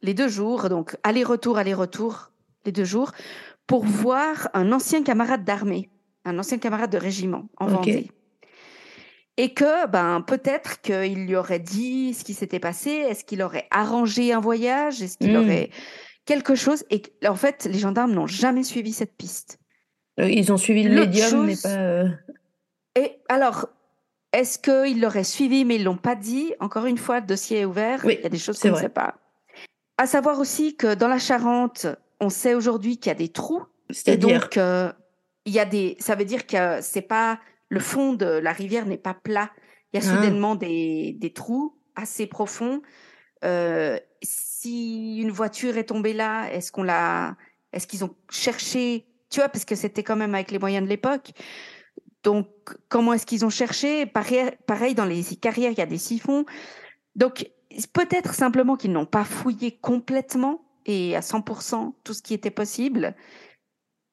les deux jours, donc aller-retour, aller-retour, les deux jours, pour voir un ancien camarade d'armée, un ancien camarade de régiment en Vendée. Et que, ben, peut-être qu'il lui aurait dit ce qui s'était passé, est-ce qu'il aurait arrangé un voyage, est-ce qu'il hmm. aurait quelque chose? Et en fait, les gendarmes n'ont jamais suivi cette piste. Euh, ils ont suivi le médium, mais pas. Euh, Et alors, est-ce qu'ils l'auraient suivi, mais ils l'ont pas dit? Encore une fois, le dossier est ouvert. Oui, il y a des choses qu'on ne sait pas. À savoir aussi que dans la Charente, on sait aujourd'hui qu'il y a des trous. C'est-à-dire donc euh, il y a des. Ça veut dire que c'est pas le fond de la rivière n'est pas plat. Il y a ah. soudainement des, des, trous assez profonds. Euh, si une voiture est tombée là, est-ce qu'on l'a, est-ce qu'ils ont cherché, tu vois, parce que c'était quand même avec les moyens de l'époque. Donc, comment est-ce qu'ils ont cherché? Pareil, pareil, dans les carrières, il y a des siphons. Donc, peut-être simplement qu'ils n'ont pas fouillé complètement et à 100% tout ce qui était possible.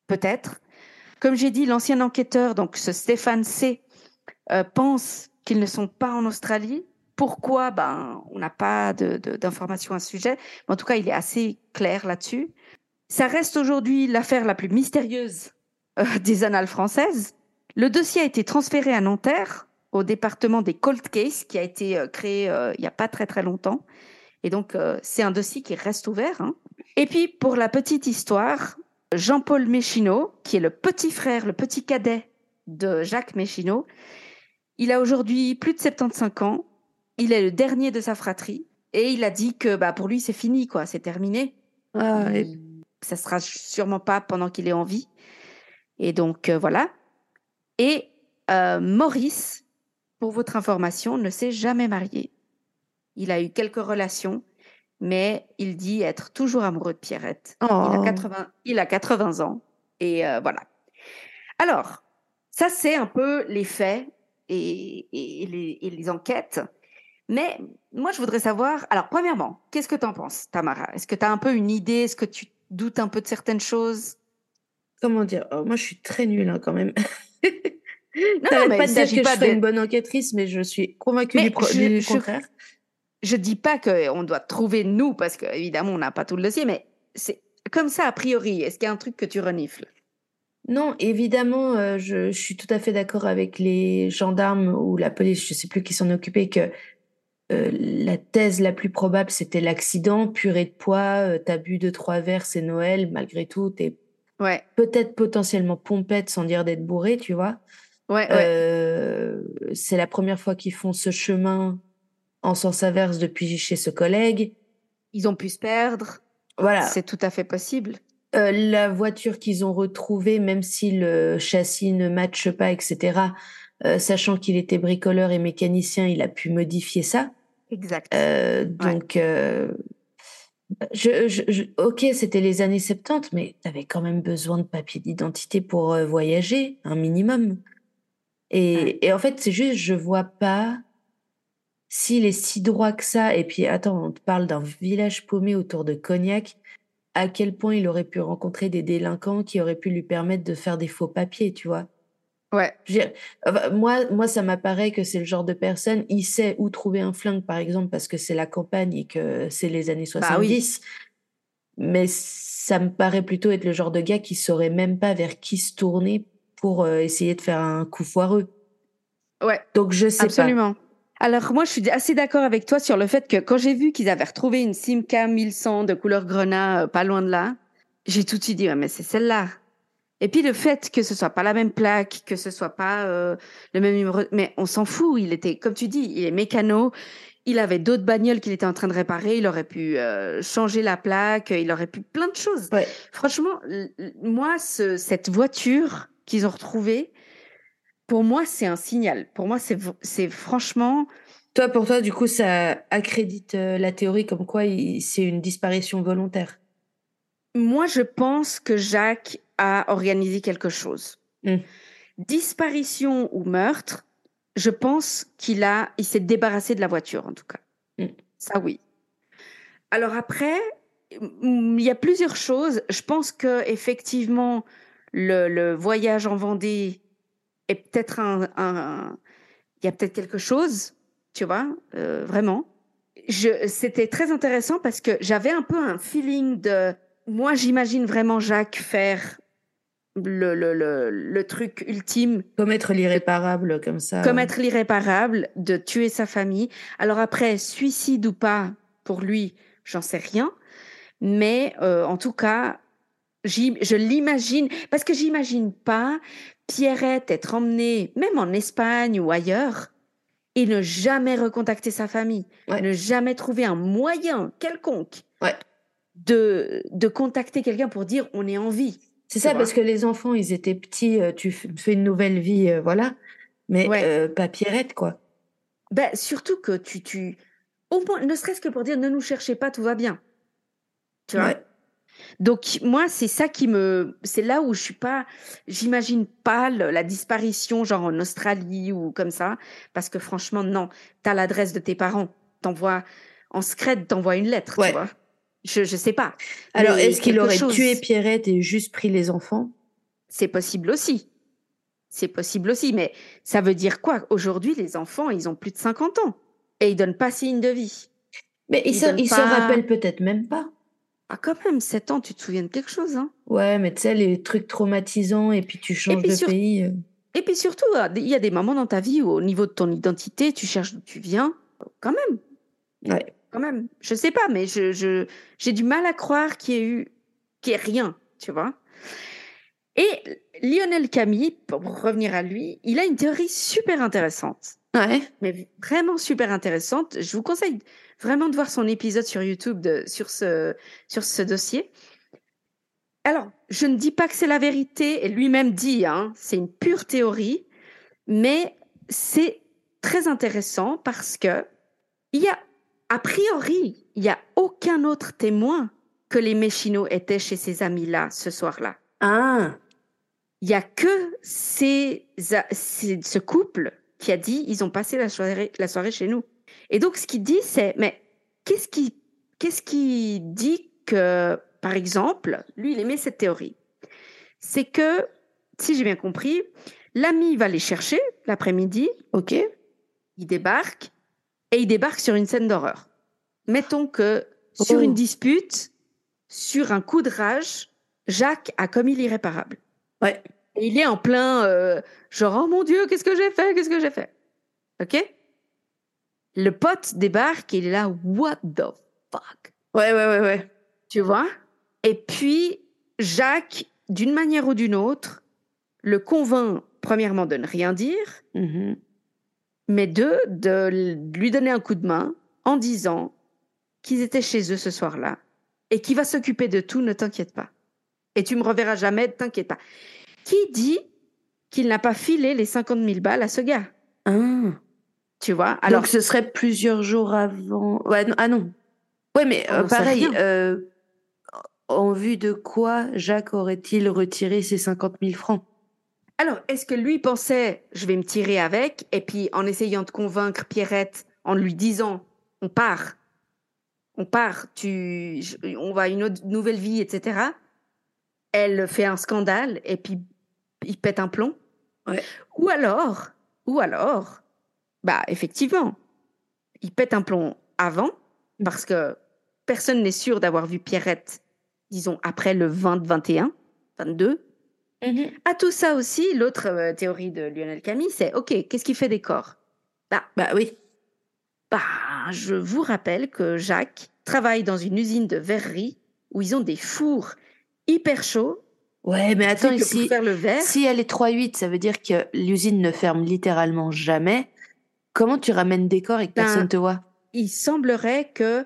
Peut-être. Comme j'ai dit, l'ancien enquêteur, donc ce Stéphane C, euh, pense qu'ils ne sont pas en Australie. Pourquoi? Ben, on n'a pas d'informations à ce sujet. Mais en tout cas, il est assez clair là-dessus. Ça reste aujourd'hui l'affaire la plus mystérieuse euh, des annales françaises. Le dossier a été transféré à Nanterre, au département des cold cases, qui a été euh, créé il n'y a pas très très longtemps. Et donc, euh, c'est un dossier qui reste ouvert. Hein. Et puis, pour la petite histoire, Jean-Paul Méchineau, qui est le petit frère, le petit cadet de Jacques Méchineau, il a aujourd'hui plus de 75 ans. Il est le dernier de sa fratrie. Et il a dit que bah, pour lui, c'est fini, quoi, c'est terminé. Ah, et... Ça sera sûrement pas pendant qu'il est en vie. Et donc, euh, voilà. Et euh, Maurice, pour votre information, ne s'est jamais marié. Il a eu quelques relations, mais il dit être toujours amoureux de Pierrette. Il, a 80, oh. il a 80 ans. Et euh, voilà. Alors, ça, c'est un peu les faits et, les, enquêtes. Mais moi, je voudrais savoir, alors, premièrement, qu'est-ce que tu en penses, Tamara? Est-ce que tu as un peu une idée? Est-ce que tu doutes un peu de certaines choses? Comment dire? Oh, Moi, je suis très nulle hein, quand même. non, non, mais pas de dire que je suis une bonne enquêtrice, mais je suis convaincue du, contraire je dis pas qu'on doit trouver nous, parce qu'évidemment, on n'a pas tout le dossier, mais c'est comme ça, a priori. Est-ce qu'il y a un truc que tu renifles? Non, évidemment, euh, je, suis tout à fait d'accord avec les gendarmes ou la police, je sais plus qui s'en occupait, que euh, la thèse la plus probable, c'était l'accident, purée de poids, euh, t'as bu deux, trois verres, c'est Noël, malgré tout, t'es ouais. peut-être potentiellement pompette sans dire d'être bourré, tu vois? Ouais, c'est la première fois qu'ils font ce chemin en sens inverse depuis chez ce collègue. Ils ont pu se perdre. Voilà. C'est tout à fait possible. Euh, la voiture qu'ils ont retrouvée, même si le châssis ne matche pas, etc., euh, sachant qu'il était bricoleur et mécanicien, il a pu modifier ça. Exact. Euh, donc, je, ok, c'était les années 70, mais tu avais quand même besoin de papier d'identité pour voyager, un minimum. Et, et en fait, c'est juste, je vois pas s'il est si droit que ça, et puis attends, on te parle d'un village paumé autour de Cognac, à quel point il aurait pu rencontrer des délinquants qui auraient pu lui permettre de faire des faux papiers, tu vois? Ouais. moi, moi, ça m'apparaît que c'est le genre de personne, il sait où trouver un flingue, par exemple, parce que c'est la campagne et que c'est les années 70. Bah Mais ça me paraît plutôt être le genre de gars qui saurait même pas vers qui se tourner pour euh, essayer de faire un coup foireux. Ouais. Donc je sais Absolument. Alors moi, je suis assez d'accord avec toi sur le fait que quand j'ai vu qu'ils avaient retrouvé une Simca 1100 de couleur grenat euh, pas loin de là, j'ai tout de suite dit mais c'est celle-là. Et puis le fait que ce soit pas la même plaque, que ce soit pas euh, le même numéro, mais on s'en fout. Il était, comme tu dis, il est mécano. Il avait d'autres bagnoles qu'il était en train de réparer. Il aurait pu euh, changer la plaque. Il aurait pu plein de choses. Franchement, moi, ce, cette voiture qu'ils ont retrouvée, pour moi, c'est un signal. Pour moi, c'est, franchement. Toi, pour toi, du coup, ça accrédite euh, la théorie comme quoi c'est une disparition volontaire. Moi, je pense que Jacques a organisé quelque chose. Hmm. Disparition ou meurtre, je pense qu'il a, il s'est débarrassé de la voiture en tout cas. Hmm. Ça oui. Alors après, il y a plusieurs choses. Je pense que effectivement, le, voyage en Vendée est peut-être un, il y a peut-être quelque chose, tu vois, euh, vraiment. C'était très intéressant parce que j'avais un peu un feeling de, moi j'imagine vraiment Jacques faire le, le, le, le truc ultime. Commettre l'irréparable comme ça. Commettre l'irréparable, de tuer sa famille. Alors après, suicide ou pas, pour lui, j'en sais rien. Mais euh, en tout cas, je l'imagine, parce que j'imagine pas Pierrette être emmenée, même en Espagne ou ailleurs, et ne jamais recontacter sa famille, ne jamais trouver un moyen quelconque de, de contacter quelqu'un pour dire on est en vie. C'est ça, parce que les enfants, ils étaient petits, euh, tu fais une nouvelle vie, euh, voilà. Mais euh, pas Pierrette, quoi. Ben, surtout que tu, tu, au moins, ne serait-ce que pour dire ne nous cherchez pas, tout va bien. Tu vois Donc, moi, c'est ça qui me. C'est là où je suis pas. J'imagine pas la disparition, genre en Australie ou comme ça. Parce que franchement, non. Tu as l'adresse de tes parents. T'envoies. En secret, t'envoies une lettre, tu vois. Je ne sais pas. Alors, est-ce qu'il aurait tué Pierrette et juste pris les enfants? C'est possible aussi. C'est possible aussi. Mais ça veut dire quoi? Aujourd'hui, les enfants, ils ont plus de 50 ans. Et ils donnent pas signe de vie. Mais ils, ils, se, rappellent peut-être même pas. Ah, quand même, 7 ans, tu te souviens de quelque chose, hein? Ouais, mais tu sais, les trucs traumatisants et puis tu changes de pays. Euh. Et puis surtout, ah, il y a des moments dans ta vie où, au niveau de ton identité, tu cherches d'où tu viens, quand même. Ouais quand même. Je sais pas, mais je, je, j'ai du mal à croire qu'il y ait eu, qu'il y ait rien, tu vois. Et Lionel Camille, pour revenir à lui, il a une théorie super intéressante. Ouais. Mais vraiment super intéressante. Je vous conseille vraiment de voir son épisode sur YouTube de, sur, ce, sur ce dossier. Alors, je ne dis pas que c'est la vérité, et lui-même dit, hein, c'est une pure théorie, mais c'est très intéressant parce que il y a a priori, il n'y a aucun autre témoin que les Méchino étaient chez ces amis-là ce soir-là. Ah. Il n'y a que ces, ce couple qui a dit ils ont passé la soirée, la soirée chez nous. Et donc, ce qu'il dit, c'est mais qu'est-ce qui, qu'est-ce qui dit que, par exemple, lui, il aimait cette théorie? C'est que, si j'ai bien compris, l'ami va les chercher l'après-midi, ok Il débarque, et il débarque sur une scène d'horreur. Mettons que sur une oh. dispute, sur un coup de rage, Jacques a commis l'irréparable. Ouais. Et il est en plein euh, genre oh mon dieu qu'est-ce que j'ai fait qu'est-ce que j'ai fait? Ok? Le pote débarque et il est là what the fuck? Ouais ouais ouais ouais tu vois? Et puis Jacques d'une manière ou d'une autre le convainc premièrement de ne rien dire mm-hmm mais deux, de lui donner un coup de main en disant qu'ils étaient chez eux ce soir-là et qui va s'occuper de tout, ne t'inquiète pas. Et tu me reverras jamais, ne t'inquiète pas. Qui dit qu'il n'a pas filé les 50 000 balles à ce gars? Ah. Tu vois? Alors, Donc ce serait plusieurs jours avant. Ouais, ah non. Ouais, mais euh, pareil, euh, en vue de quoi Jacques aurait-il retiré ses 50 000 francs? Alors, est-ce que lui pensait, je vais me tirer avec, et puis en essayant de convaincre Pierrette, en lui disant, on part, on part, tu, on va à une autre, nouvelle vie, etc. Elle fait un scandale, et puis il pète un plomb. Ouais. Ou alors, ou alors, bah effectivement, il pète un plomb avant parce que personne n'est sûr d'avoir vu Pierrette, disons après le 20, 21, 22. Mhm. À tout ça aussi, l'autre euh, théorie de Lionel Camille, c'est OK, qu'est-ce qui fait des corps? Bah oui. Bah, je vous rappelle que Jacques travaille dans une usine de verrerie où ils ont des fours hyper chauds. Ouais, mais attends, faire le verre. si elle est 3-8, ça veut dire que l'usine ne ferme littéralement jamais. Comment tu ramènes des corps et que Ben, personne te voit? Il semblerait que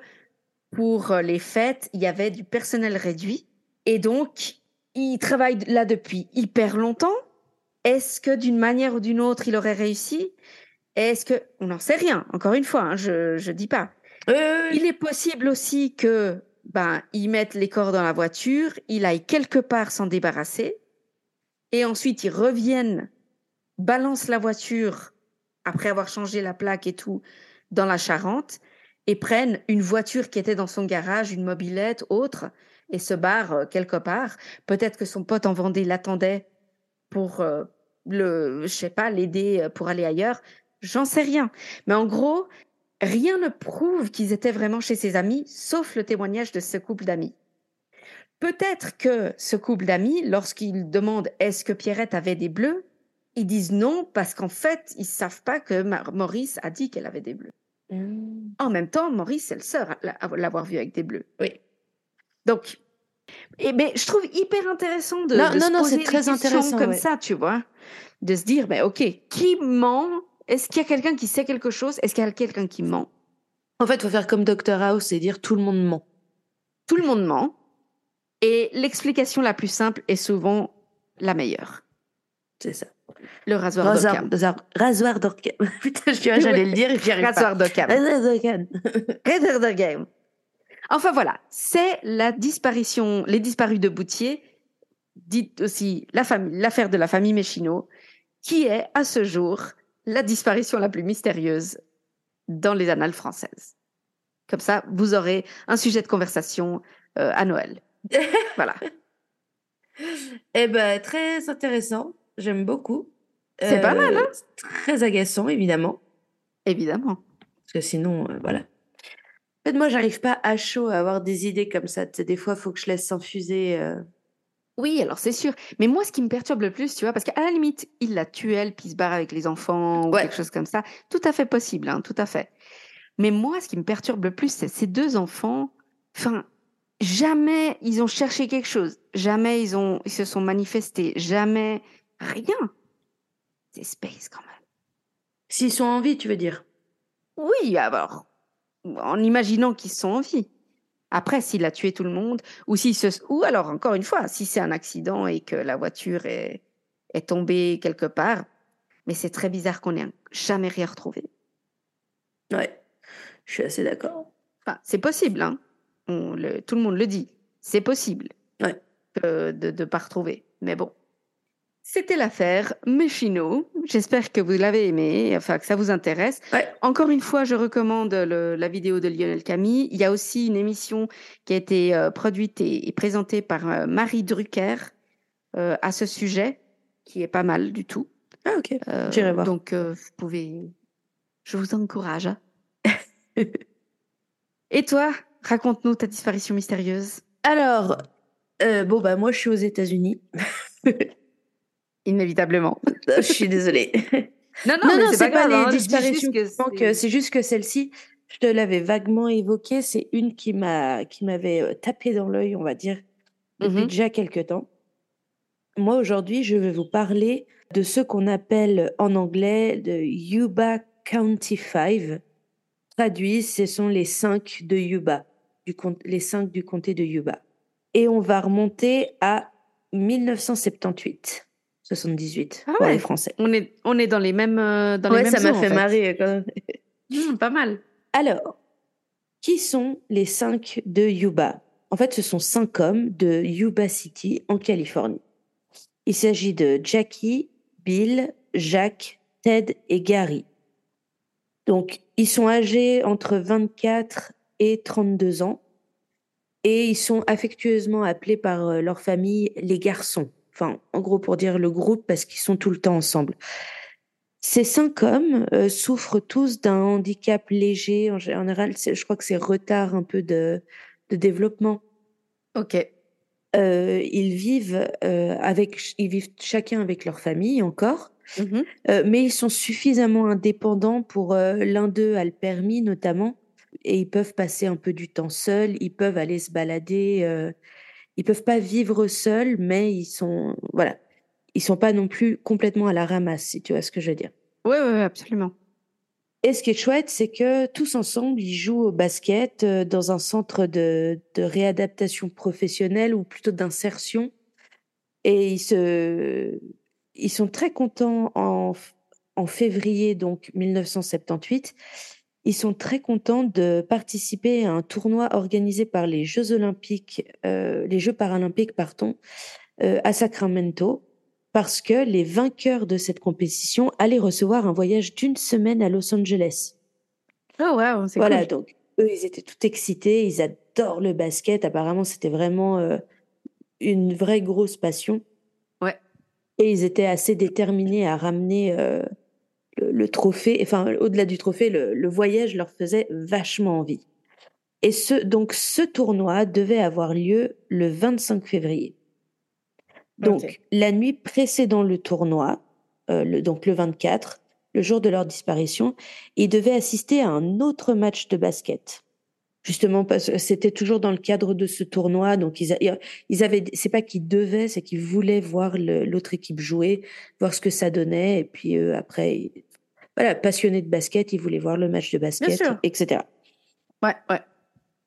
pour euh, les fêtes, il y avait du personnel réduit et donc il travaille là depuis hyper longtemps. Est-ce que d'une manière ou d'une autre, il aurait réussi? Est-ce que on n'en sait rien Encore une fois, hein, je je dis pas. Il est possible aussi que ben ils mettent les corps dans la voiture, il aille quelque part s'en débarrasser, et ensuite ils reviennent, balancent la voiture après avoir changé la plaque et tout dans la Charente et prennent une voiture qui était dans son garage, une mobilette, autre, et se barrent euh, quelque part. Peut-être que son pote en Vendée l'attendait pour euh, le, je sais pas, l'aider euh, pour aller ailleurs. J'en sais rien. Mais en gros, rien ne prouve qu'ils étaient vraiment chez ses amis, sauf le témoignage de ce couple d'amis. Peut-être que ce couple d'amis, lorsqu'ils demandent est-ce que Pierrette avait des bleus, ils disent non parce qu'en fait, ils savent pas que Ma- Maurice a dit qu'elle avait des bleus. Mm. En même temps, Maurice, c'est le seul à l'a- à l'avoir vu avec des bleus. Oui. Donc, eh ben, je trouve hyper intéressant de, Non, de non, se non, poser très questions intéressant, comme ouais. ça, tu vois. De se dire, ben, ok, qui ment? Est-ce qu'il y a quelqu'un qui sait quelque chose? Est-ce qu'il y a quelqu'un qui ment? En fait, faut faire comme Dr House et dire tout le monde ment. Tout le monde ment. Et l'explication la plus simple est souvent la meilleure. C'est ça. Le rasoir Rasoir, d'Occam. rasoir, rasoir. Putain, j'allais le dire et j'y arrive pas. Rasoir d'Occam. Rasoir. Rasoir d'Occam. Enfin voilà, c'est la disparition, les disparus de Boutier, dite aussi l'affaire de la famille Méchineau, qui est à ce jour la disparition la plus mystérieuse dans les annales françaises. Comme ça, vous aurez un sujet de conversation euh, à Noël. Voilà. Eh ben, très intéressant. J'aime beaucoup. C'est pas mal, hein Très agaçant, évidemment. Évidemment. Parce que sinon, euh, voilà. En fait, moi, j'arrive pas à chaud à avoir des idées comme ça. Tu sais, des fois, il faut que je laisse s'infuser. euh. Oui, alors c'est sûr. Mais moi, ce qui me perturbe le plus, tu vois, parce qu'à la limite, il la tue, elle, puis il se barre avec les enfants ou Ouais. quelque chose comme ça. Tout à fait possible, hein, tout à fait. Mais moi, ce qui me perturbe le plus, c'est ces deux enfants. Enfin, jamais ils ont cherché quelque chose. Jamais ils ont, ils se sont manifestés. Jamais rien. C'est space quand même. S'ils sont en vie, tu veux dire? Oui, alors, en imaginant qu'ils sont en vie. Après, s'il a tué tout le monde, ou si se, ou alors encore une fois, si c'est un accident et que la voiture est, est tombée quelque part, mais c'est très bizarre qu'on ait jamais rien retrouvé. Ouais, je suis assez d'accord. Enfin, c'est possible, hein. On le, tout le monde le dit. C'est possible Ouais. de ne pas retrouver. Mais bon. C'était l'affaire Méchino. J'espère que vous l'avez aimé, enfin que ça vous intéresse. Ouais. Encore une fois, je recommande le- la vidéo de Lionel Camille. Il y a aussi une émission qui a été euh, produite et, et présentée par euh, Marie Drucker euh, à ce sujet, qui est pas mal du tout. Ah, ok. J'irai voir. Donc, vous pouvez. Je vous encourage. hein. Et toi, raconte-nous ta disparition mystérieuse. Alors, bon, bah, moi, je suis aux États-Unis. Inévitablement. je suis désolée. Non, non, Non, non, c'est pas pas, grave. hein, les juste disparitions. c'est- juste que celle-ci, je te l'avais vaguement évoquée. C'est une qui m'a, qui m'avait euh, tapé dans l'œil, on va dire, depuis Mhm. déjà quelques temps. Moi, aujourd'hui, je vais vous parler de ce qu'on appelle en anglais de Yuba County Five. Traduit, ce sont les cinq de Yuba, du les cinq du comté de Yuba. Et on va remonter à 1978, 78 Ah pour les Français. On est, on est dans les mêmes. euh, Dans les mêmes ça m'a en fait marrer. quand même. Mmh, pas mal. Alors, qui sont les cinq de Yuba? En fait, ce sont cinq hommes de Yuba City en Californie. Il s'agit de Jackie, Bill, Jacques, Ted et Gary. Donc, ils sont âgés entre 24 et 32 ans et ils sont affectueusement appelés par euh, leur famille les garçons. Enfin, en gros, pour dire le groupe, parce qu'ils sont tout le temps ensemble. Ces cinq hommes euh, souffrent tous d'un handicap léger. En général, je crois que c'est retard un peu de, de développement. Ok. Euh, ils vivent euh, avec, ils vivent chacun avec leur famille encore, Mhm. euh, mais ils sont suffisamment indépendants pour l'un d'eux a le permis notamment, et ils peuvent passer un peu du temps seuls. Ils peuvent aller se balader. Ils peuvent pas vivre seuls, mais ils sont voilà, ils sont pas non plus complètement à la ramasse, si tu vois ce que je veux dire. Oui, oui, absolument. Et ce qui est chouette, c'est que tous ensemble, ils jouent au basket euh, dans un centre de, de réadaptation professionnelle ou plutôt d'insertion. Et ils, se, ils sont très contents en, en février donc 1978. Ils sont très contents de participer à un tournoi organisé par les Jeux olympiques, euh, les Jeux paralympiques, pardon, euh, à Sacramento, parce que les vainqueurs de cette compétition allaient recevoir un voyage d'une semaine à Los Angeles. Oh, wow, c'est Voilà, cool. donc eux, ils étaient tout excités, ils adorent le basket. Apparemment, c'était vraiment euh, une vraie grosse passion. Ouais. Et ils étaient assez déterminés à ramener le, trophée. Enfin, au-delà du trophée, le, le voyage leur faisait vachement envie. Et ce, donc, ce tournoi devait avoir lieu le 25 février. Donc, la nuit précédant le tournoi, euh, le, donc le 24, le jour de leur disparition, ils devaient assister à un autre match de basket. Justement, parce que c'était toujours dans le cadre de ce tournoi, donc ils, a- ils avaient, c'est pas qu'ils devaient, c'est qu'ils voulaient voir l'autre équipe jouer, voir ce que ça donnait, et puis euh, après, voilà, passionnés de basket, ils voulaient voir le match de basket, etc. Ouais, ouais.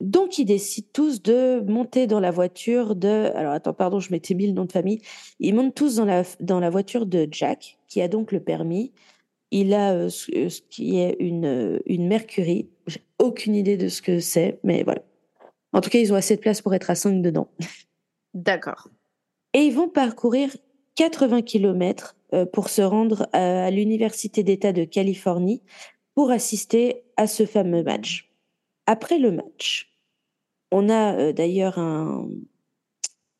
Donc, ils décident tous de monter dans la voiture de. Alors, attends, pardon, je m'étais mis le nom de famille. Ils montent tous dans la, dans la voiture de Jack, qui a donc le permis. Il a euh, ce, euh, ce qui est une, euh, une Mercury. J'ai aucune idée de ce que c'est, mais voilà. En tout cas, ils ont assez de place pour être à 5 dedans. D'accord. Et ils vont parcourir 80 km pour se rendre à, l'Université d'État de Californie pour assister à ce fameux match. Après le match, on a euh, d'ailleurs un,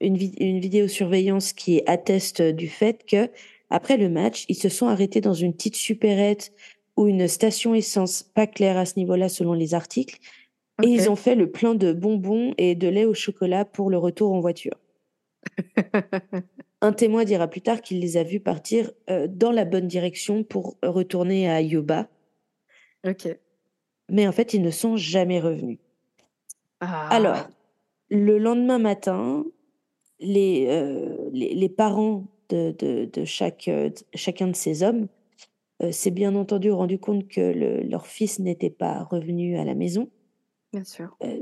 une, une vidéosurveillance qui atteste du fait que après le match, ils se sont arrêtés dans une petite supérette ou une station essence pas claire à ce niveau-là selon les articles, et ils ont fait le plein de bonbons et de lait au chocolat pour le retour en voiture. Un témoin dira plus tard qu'il les a vus partir euh, dans la bonne direction pour retourner à Yuba, ok. mais en fait, ils ne sont jamais revenus. Ah. Alors, le lendemain matin, les, euh, les, les parents de, de, de chaque, euh, de- chacun de ces hommes euh, s'est bien entendu rendu compte que le- leur fils n'était pas revenu à la maison. Bien sûr. Euh,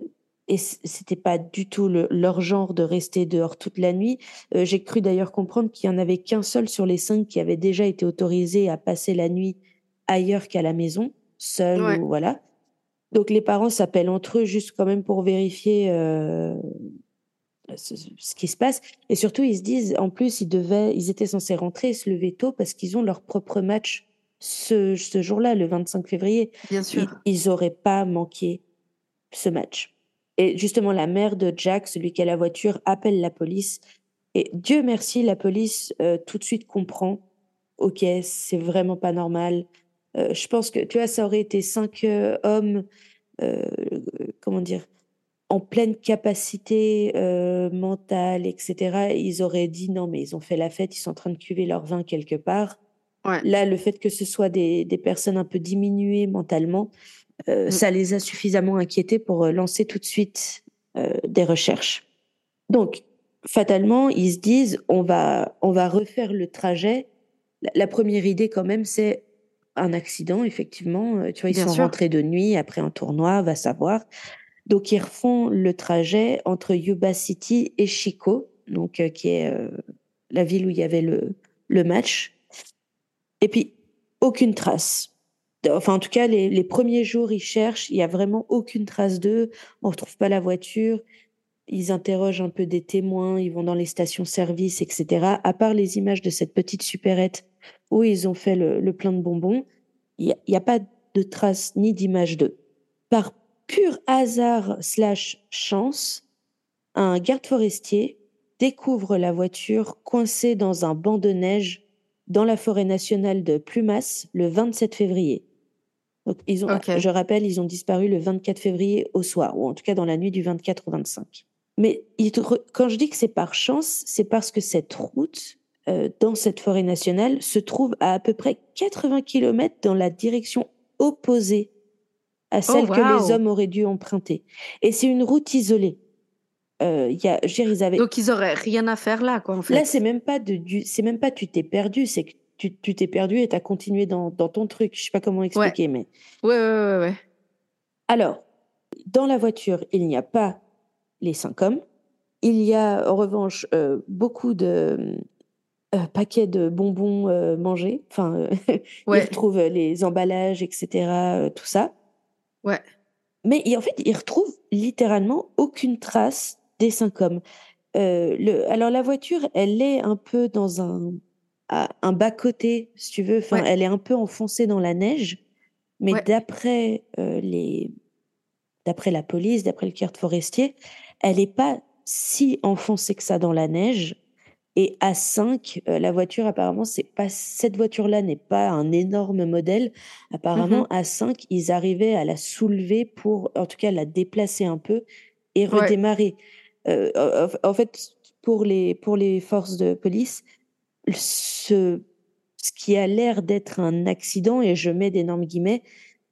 et c'était pas du tout le- leur genre de rester dehors toute la nuit. Euh, J'ai cru d'ailleurs comprendre qu'il y en avait qu'un seul sur les cinq qui avait déjà été autorisé à passer la nuit ailleurs qu'à la maison, seul Ouais. ou voilà. Donc les parents s'appellent entre eux juste quand même pour vérifier euh, ce, ce qui se passe. Et surtout, ils se disent, en plus, ils devaient, ils étaient censés rentrer et se lever tôt parce qu'ils ont leur propre match ce, ce jour-là, le 25 février. Bien sûr. ils auraient pas manqué ce match. Et justement, la mère de Jack, celui qui a la voiture, appelle la police. Et Dieu merci, la police euh, tout de suite comprend. Ok, c'est vraiment pas normal. Euh, je pense que, tu vois, ça aurait été cinq euh, hommes, comment dire, en pleine capacité mentale, etc. Ils auraient dit non, mais ils ont fait la fête, ils sont en train de cuver leur vin quelque part. Ouais. Là, le fait que ce soit des, des personnes un peu diminuées mentalement, euh, Mm. ça les a suffisamment inquiétés pour euh, lancer tout de suite euh, des recherches. Donc, fatalement, ils se disent, on va, on va refaire le trajet. La, la première idée, quand même, c'est un accident, effectivement. Tu vois, ils Bien sont sûr. rentrés de nuit après un tournoi, va savoir. Donc, ils refont le trajet entre Yuba City et Chico, donc, euh, qui est la ville où il y avait le, le match. Et puis, aucune trace. Enfin, en tout cas, les, premiers jours, ils cherchent, il y a vraiment aucune trace d'eux. On retrouve pas la voiture. Ils interrogent un peu des témoins, ils vont dans les stations-service, etc. À part les images de cette petite supérette où ils ont fait le, le plein de bonbons, il n'y a, pas de traces ni d'image d'eux. Par pur hasard slash chance, un garde forestier découvrent la voiture coincée dans un banc de neige dans la forêt nationale de Plumas le 27 février. Donc, ils ont, je rappelle, ils ont disparu le 24 février au soir, ou en tout cas dans la nuit du 24 au 25. Mais quand je dis que c'est par chance, c'est parce que cette route, euh, dans cette forêt nationale, se trouve à à peu près 80 km dans la direction opposée à oh, celle que les hommes auraient dû emprunter. Et c'est une route isolée. Euh, y a, je ils avaient... Donc ils auraient rien à faire là, quoi. En fait. Là, c'est même pas de, c'est même pas tu t'es perdu, c'est que tu, tu t'es perdu et tu as continué dans, dans, ton truc. Je sais pas comment expliquer, mais. Ouais, ouais, ouais, ouais. Alors, dans la voiture, il n'y a pas les cinq hommes. Il y a en revanche euh, beaucoup de euh, paquets de bonbons euh, mangés. Enfin, ouais. ils retrouvent les emballages, etc. tout ça. Ouais. Mais en fait, ils retrouvent littéralement aucune trace des cinq hommes. le, alors la voiture, elle est un peu dans un, un bas côté, si tu veux. Enfin, elle est un peu enfoncée dans la neige. Mais d'après les, d'après la police, d'après le carte forestier, elle n'est pas si enfoncée que ça dans la neige. Et à 5, euh, la voiture, apparemment, c'est pas cette voiture-là n'est pas un énorme modèle. Apparemment, mmh à 5, ils arrivaient à la soulever pour, en tout cas, la déplacer un peu et redémarrer. Euh, en fait, pour les, pour les forces de police, ce, ce qui a l'air d'être un accident, et je mets d'énormes guillemets,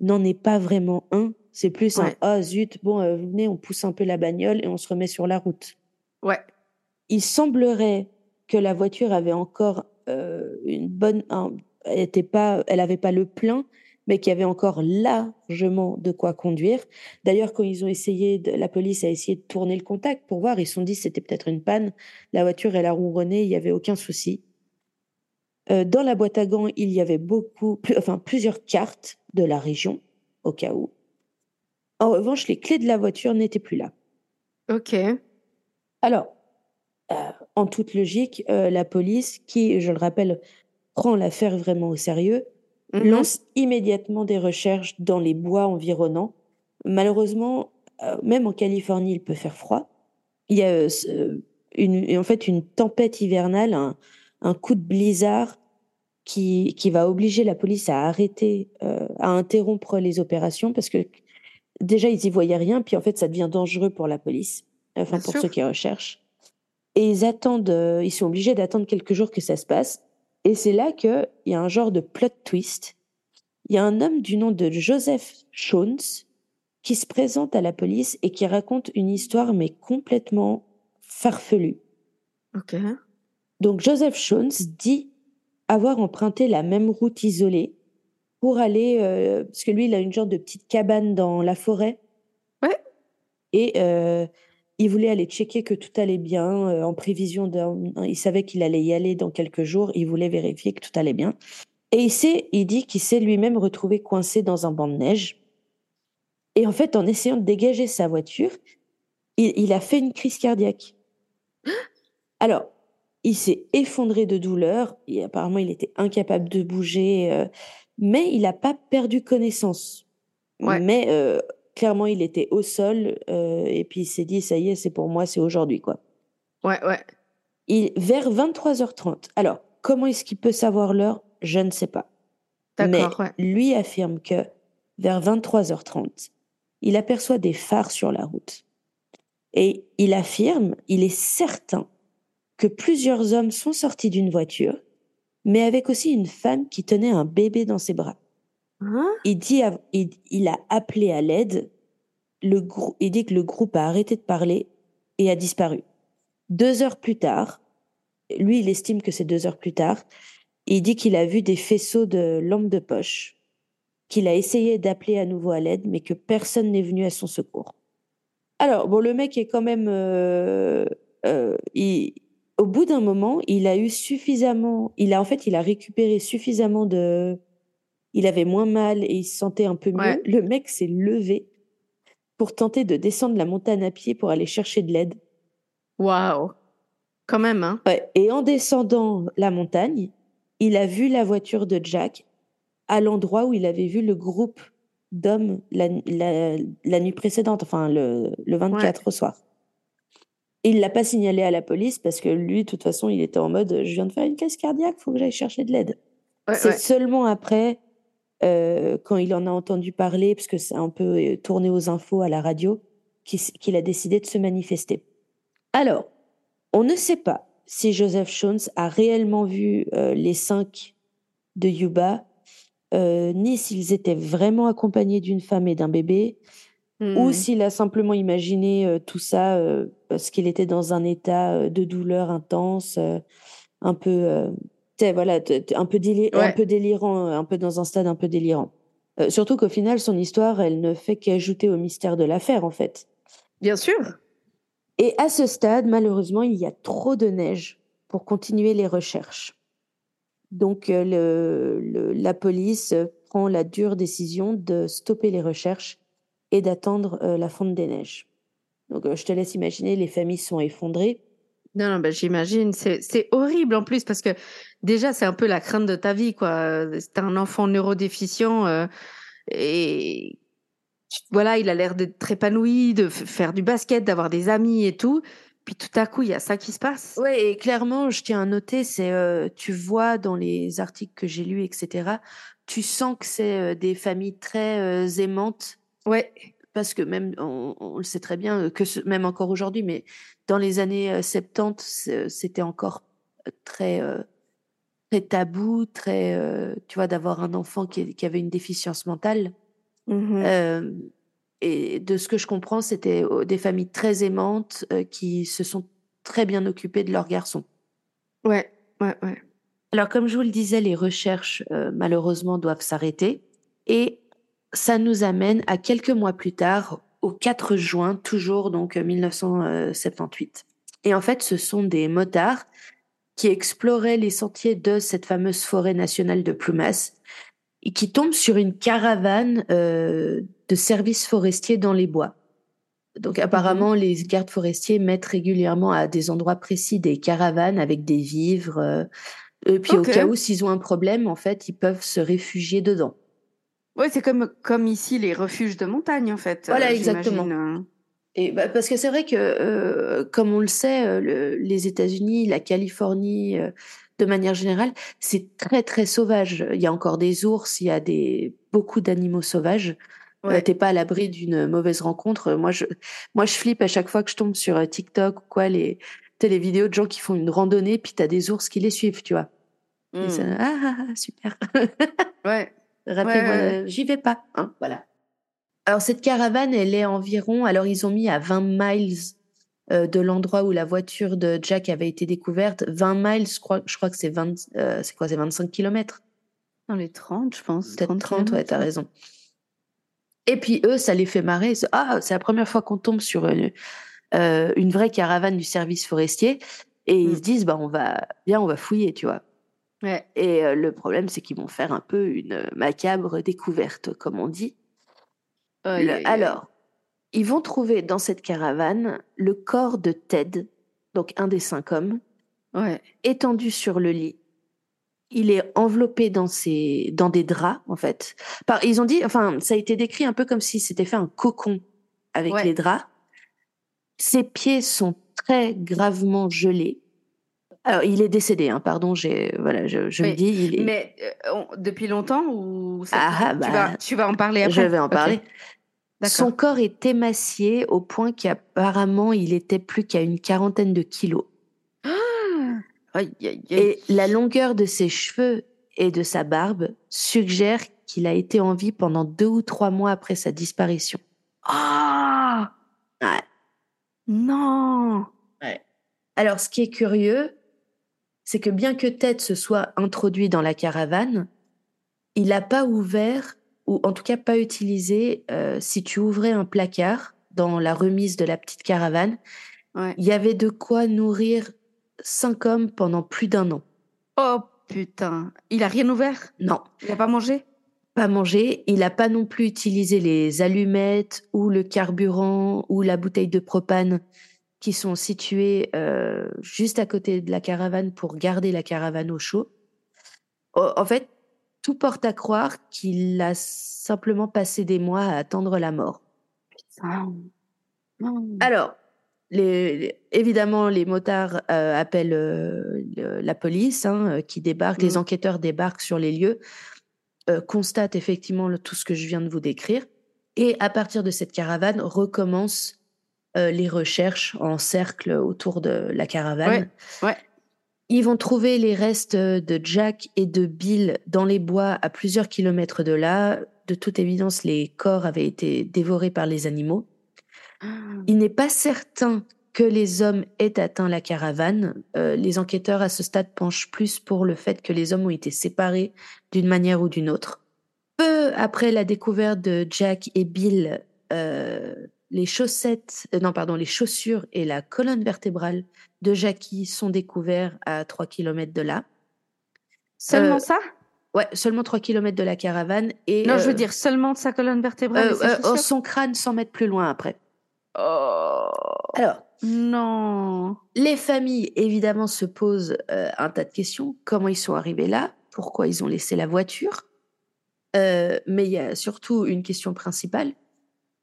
n'en est pas vraiment un. C'est plus un ah zut, bon, euh, venez, on pousse un peu la bagnole et on se remet sur la route. Ouais. Il semblerait que la voiture avait encore euh, une bonne. était pas, elle avait pas le plein, mais qu'il y avait encore largement de quoi conduire. D'ailleurs, quand ils ont essayé, de, la police a essayé de tourner le contact pour voir, ils se sont dit c'était peut-être une panne. La voiture, elle a ronronné, il y avait aucun souci. Euh, dans la boîte à gants, il y avait beaucoup, enfin plusieurs cartes de la région, au cas où. En revanche, les clés de la voiture n'étaient plus là. Ok. Alors, euh, en toute logique, euh, la police, qui, je le rappelle, prend l'affaire vraiment au sérieux, mhm. lance immédiatement des recherches dans les bois environnants. Malheureusement, même en Californie, il peut faire froid. Il y a une, en fait une tempête hivernale, un, un coup de blizzard qui, qui va obliger la police à arrêter, euh, à interrompre les opérations parce que déjà ils y voyaient rien, puis en fait ça devient dangereux pour la police, enfin pour ceux qui recherchent. Et ils attendent, euh, ils sont obligés d'attendre quelques jours que ça se passe. Et c'est là qu'il y a un genre de plot twist. Il y a un homme du nom de Joseph Shones qui se présente à la police et qui raconte une histoire mais complètement farfelue. Ok. Donc Joseph Jones dit avoir emprunté la même route isolée pour aller, euh, parce que lui, il a une genre de petite cabane dans la forêt. Ouais. Et euh, il voulait aller checker que tout allait bien euh, en prévision d'un. Il savait qu'il allait y aller dans quelques jours. Il voulait vérifier que tout allait bien. Et il sait, il dit qu'il s'est lui-même retrouvé coincé dans un banc de neige. Et en fait, en essayant de dégager sa voiture, il, il a fait une crise cardiaque. Alors, il s'est effondré de douleur et apparemment il était incapable de bouger, euh, mais il n'a pas perdu connaissance. Mais euh, clairement, il était au sol euh, et puis il s'est dit ça y est, c'est pour moi, c'est aujourd'hui quoi. Ouais, ouais. Il, vers 23h30. Alors, comment est-ce qu'il peut savoir l'heure? Je ne sais pas. Mais lui affirme que vers 23h30, il aperçoit des phares sur la route. Et il affirme, il est certain que plusieurs hommes sont sortis d'une voiture, mais avec aussi une femme qui tenait un bébé dans ses bras. Hein? il, dit, il, a appelé à l'aide. Le il dit que le groupe a arrêté de parler et a disparu. Deux heures plus tard, lui, il estime que c'est deux heures plus tard, il dit qu'il a vu des faisceaux de lampes de poche, qu'il a essayé d'appeler à nouveau à l'aide, mais que personne n'est venu à son secours. Alors, bon, le mec est quand même... Euh, euh, il, au bout d'un moment, il a eu suffisamment, il a en fait, il a récupéré suffisamment de, il avait moins mal et il se sentait un peu mieux. Le mec s'est levé pour tenter de descendre la montagne à pied pour aller chercher de l'aide. Waouh, quand même, hein. Et en descendant la montagne, il a vu la voiture de Jack à l'endroit où il avait vu le groupe d'hommes la, nuit précédente, enfin le, le 24 au soir. Il l'a pas signalé à la police parce que lui, de toute façon, il était en mode je viens de faire une crise cardiaque, faut que j'aille chercher de l'aide. c'est seulement après, euh, quand il en a entendu parler, parce que c'est un peu euh, tourné aux infos à la radio, qu'il a décidé de se manifester. Alors, on ne sait pas si Joseph Jones a réellement vu euh, les cinq de Yuba, ni s'ils étaient vraiment accompagnés d'une femme et d'un bébé, ou mmh. s'il a simplement imaginé tout ça parce qu'il était dans un état de douleur intense, un peu, voilà, un peu, un peu délirant, un peu dans un stade un peu délirant. surtout qu'au final, son histoire, elle ne fait qu'ajouter au mystère de l'affaire, en fait. Bien sûr. Et à ce stade, malheureusement, il y a trop de neige pour continuer les recherches. Donc, le, la police prend la dure décision de stopper les recherches et d'attendre euh, la fonte des neiges. Donc, euh, je te laisse imaginer, les familles sont effondrées. Non, non, ben, j'imagine. C'est horrible en plus parce que déjà, c'est un peu la crainte de ta vie, quoi. C'est un enfant neurodéficient euh, et voilà, il a l'air d'être épanoui, de faire du basket, d'avoir des amis et tout. Puis tout à coup, il y a ça qui se passe. Oui, et clairement, je tiens à noter, c'est tu vois dans les articles que j'ai lus, etc., tu sens que c'est des familles très aimantes Ouais. Parce que même, on, le sait très bien, que même encore aujourd'hui, mais dans les années 70, c'était encore très, très tabou, très, tu vois, d'avoir un enfant qui, qui, avait une déficience mentale. Mmh et de ce que je comprends, c'était des familles très aimantes qui se sont très bien occupées de leurs garçons. Ouais, ouais, ouais. Alors, comme je vous le disais, les recherches, malheureusement, doivent s'arrêter. Et ça nous amène à quelques mois plus tard, au 4 juin, toujours donc 1978. Et en fait, ce sont des motards qui exploraient les sentiers de cette fameuse forêt nationale de Plumas et qui tombent sur une caravane euh, de services forestiers dans les bois. Donc apparemment, mhm. les gardes forestiers mettent régulièrement à des endroits précis des caravanes avec des vivres. Euh, et puis au cas où, s'ils ont un problème, en fait, ils peuvent se réfugier dedans. Oui, c'est comme, comme ici les refuges de montagne, en fait. Voilà, euh, exactement. Hein. Et bah, parce que c'est vrai que, euh, comme on le sait, euh, les États-Unis, la Californie, de manière générale, c'est très très sauvage. Il y a encore des ours, il y a des beaucoup d'animaux sauvages. Ouais. T'es pas à l'abri d'une mauvaise rencontre. Moi, je, moi, je flippe à chaque fois que je tombe sur TikTok ou quoi, les, les vidéos de gens qui font une randonnée, puis t'as des ours qui les suivent, tu vois. Mmh. ah, ah, ah, super. ouais. Rappelez-moi, j'y vais pas. Hein, voilà. Alors, cette caravane, elle est environ. Alors, ils ont mis à 20 miles euh, de l'endroit où la voiture de Jack avait été découverte. 20 miles, je crois, je crois que c'est 20. Euh, c'est quoi C'est 25 kilomètres Dans les 30, je pense. Peut-être 30, ouais, t'as raison. Et puis, eux, ça les fait marrer. Ah, c'est la première fois qu'on tombe sur une, euh, une vraie caravane du service forestier. Et ils mmh. se disent, bah, on va, bien, on va fouiller, tu vois. Et euh, le problème, c'est qu'ils vont faire un peu une macabre découverte, comme on dit. alors, ils vont trouver dans cette caravane le corps de Ted, donc un des cinq hommes, étendu sur le lit. Il est enveloppé dans, ses, dans des draps, en fait. Par, ils ont dit, enfin, ça a été décrit un peu comme si c'était fait un cocon avec les draps. Ses pieds sont très gravement gelés. Alors, il est décédé, hein, pardon, j'ai, voilà, je, je le dis. Il est... Mais euh, depuis longtemps ou ah, bah, tu, vas, tu vas en parler après? Je vais en parler. Son corps est émacié au point qu'apparemment il était plus qu'à une quarantaine de kilos. Et la longueur de ses cheveux et de sa barbe suggère qu'il a été en vie pendant deux ou trois mois après sa disparition. Ah ouais. Non ouais. Alors, ce qui est curieux, c'est que bien que Ted se soit introduit dans la caravane, il n'a pas ouvert, ou en tout cas pas utilisé, euh, si tu ouvrais un placard dans la remise de la petite caravane, il y avait de quoi nourrir cinq hommes pendant plus d'un an. Oh putain, il a rien ouvert? Non. Il n'a pas mangé? Pas mangé. Il n'a pas non plus utilisé les allumettes ou le carburant ou la bouteille de propane qui sont situés euh, juste à côté de la caravane pour garder la caravane au chaud. En fait, tout porte à croire qu'il a simplement passé des mois à attendre la mort. Alors, les, évidemment, les motards euh, appellent euh, la police hein, qui débarque, les mmh. enquêteurs débarquent sur les lieux, constatent effectivement tout ce que je viens de vous décrire. Et à partir de cette caravane, recommencent les recherches en cercle autour de la caravane. Ouais, Ils vont trouver les restes de Jack et de Bill dans les bois à plusieurs kilomètres de là. De toute évidence, les corps avaient été dévorés par les animaux. Il n'est pas certain que les hommes aient atteint la caravane. Euh, les enquêteurs à ce stade penchent plus pour le fait que les hommes ont été séparés d'une manière ou d'une autre. Peu après la découverte de Jack et Bill, euh, les chaussettes, euh, non pardon, les chaussures et la colonne vertébrale de Jackie sont découverts à 3 km de là. Seulement ça? Ouais, seulement 3 km de la caravane. Et, non, je veux dire seulement de sa colonne vertébrale. et son crâne 100 mètres plus loin après. Oh. Alors, non. Les familles, évidemment, se posent euh, un tas de questions. Comment ils sont arrivés là? Pourquoi ils ont laissé la voiture? Euh, Mais il y a surtout une question principale.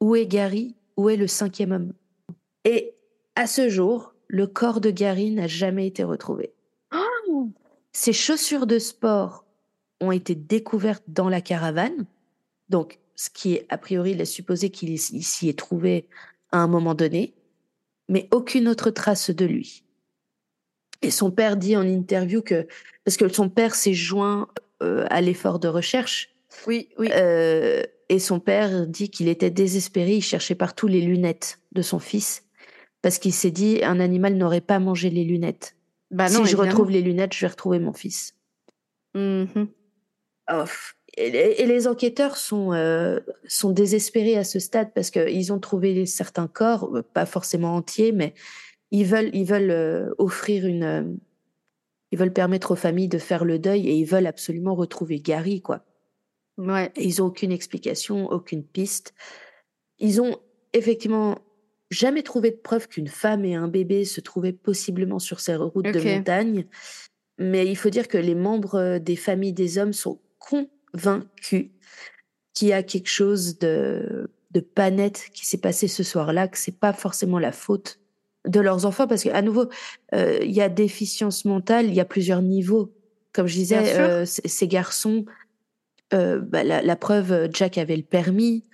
Où est Gary? Où est le cinquième homme? Et à ce jour, le corps de Gary n'a jamais été retrouvé. Oh. Ses chaussures de sport ont été découvertes dans la caravane. Donc, ce qui est, a priori laisse supposer qu'il s'y est trouvé à un moment donné, mais aucune autre trace de lui. Et son père dit en interview que, parce que son père s'est joint euh, à l'effort de recherche. Oui, oui. Euh, et son père dit qu'il était désespéré, il cherchait partout les lunettes de son fils, parce qu'il s'est dit, un animal n'aurait pas mangé les lunettes. Bah si je retrouve les lunettes, je vais retrouver mon fils. Mm et les, enquêteurs sont, euh, sont désespérés à ce stade parce qu'ils ont trouvé certains corps, euh, pas forcément entiers, mais ils veulent, ils veulent euh, offrir une. ils veulent permettre aux familles de faire le deuil et ils veulent absolument retrouver Gary, quoi. Ouais. ils n'ont aucune explication, aucune piste. Ils ont effectivement jamais trouvé de preuve qu'une femme et un bébé se trouvaient possiblement sur ces routes de montagne. Mais il faut dire que les membres des familles des hommes sont convaincu qu'il y a quelque chose de, de pas net qui s'est passé ce soir-là, que c'est pas forcément la faute de leurs enfants, parce qu'à nouveau, euh, il y a déficience mentale, il y a plusieurs niveaux. Comme je disais, euh, ces garçons, euh, bah, la, preuve, Jack avait le permis,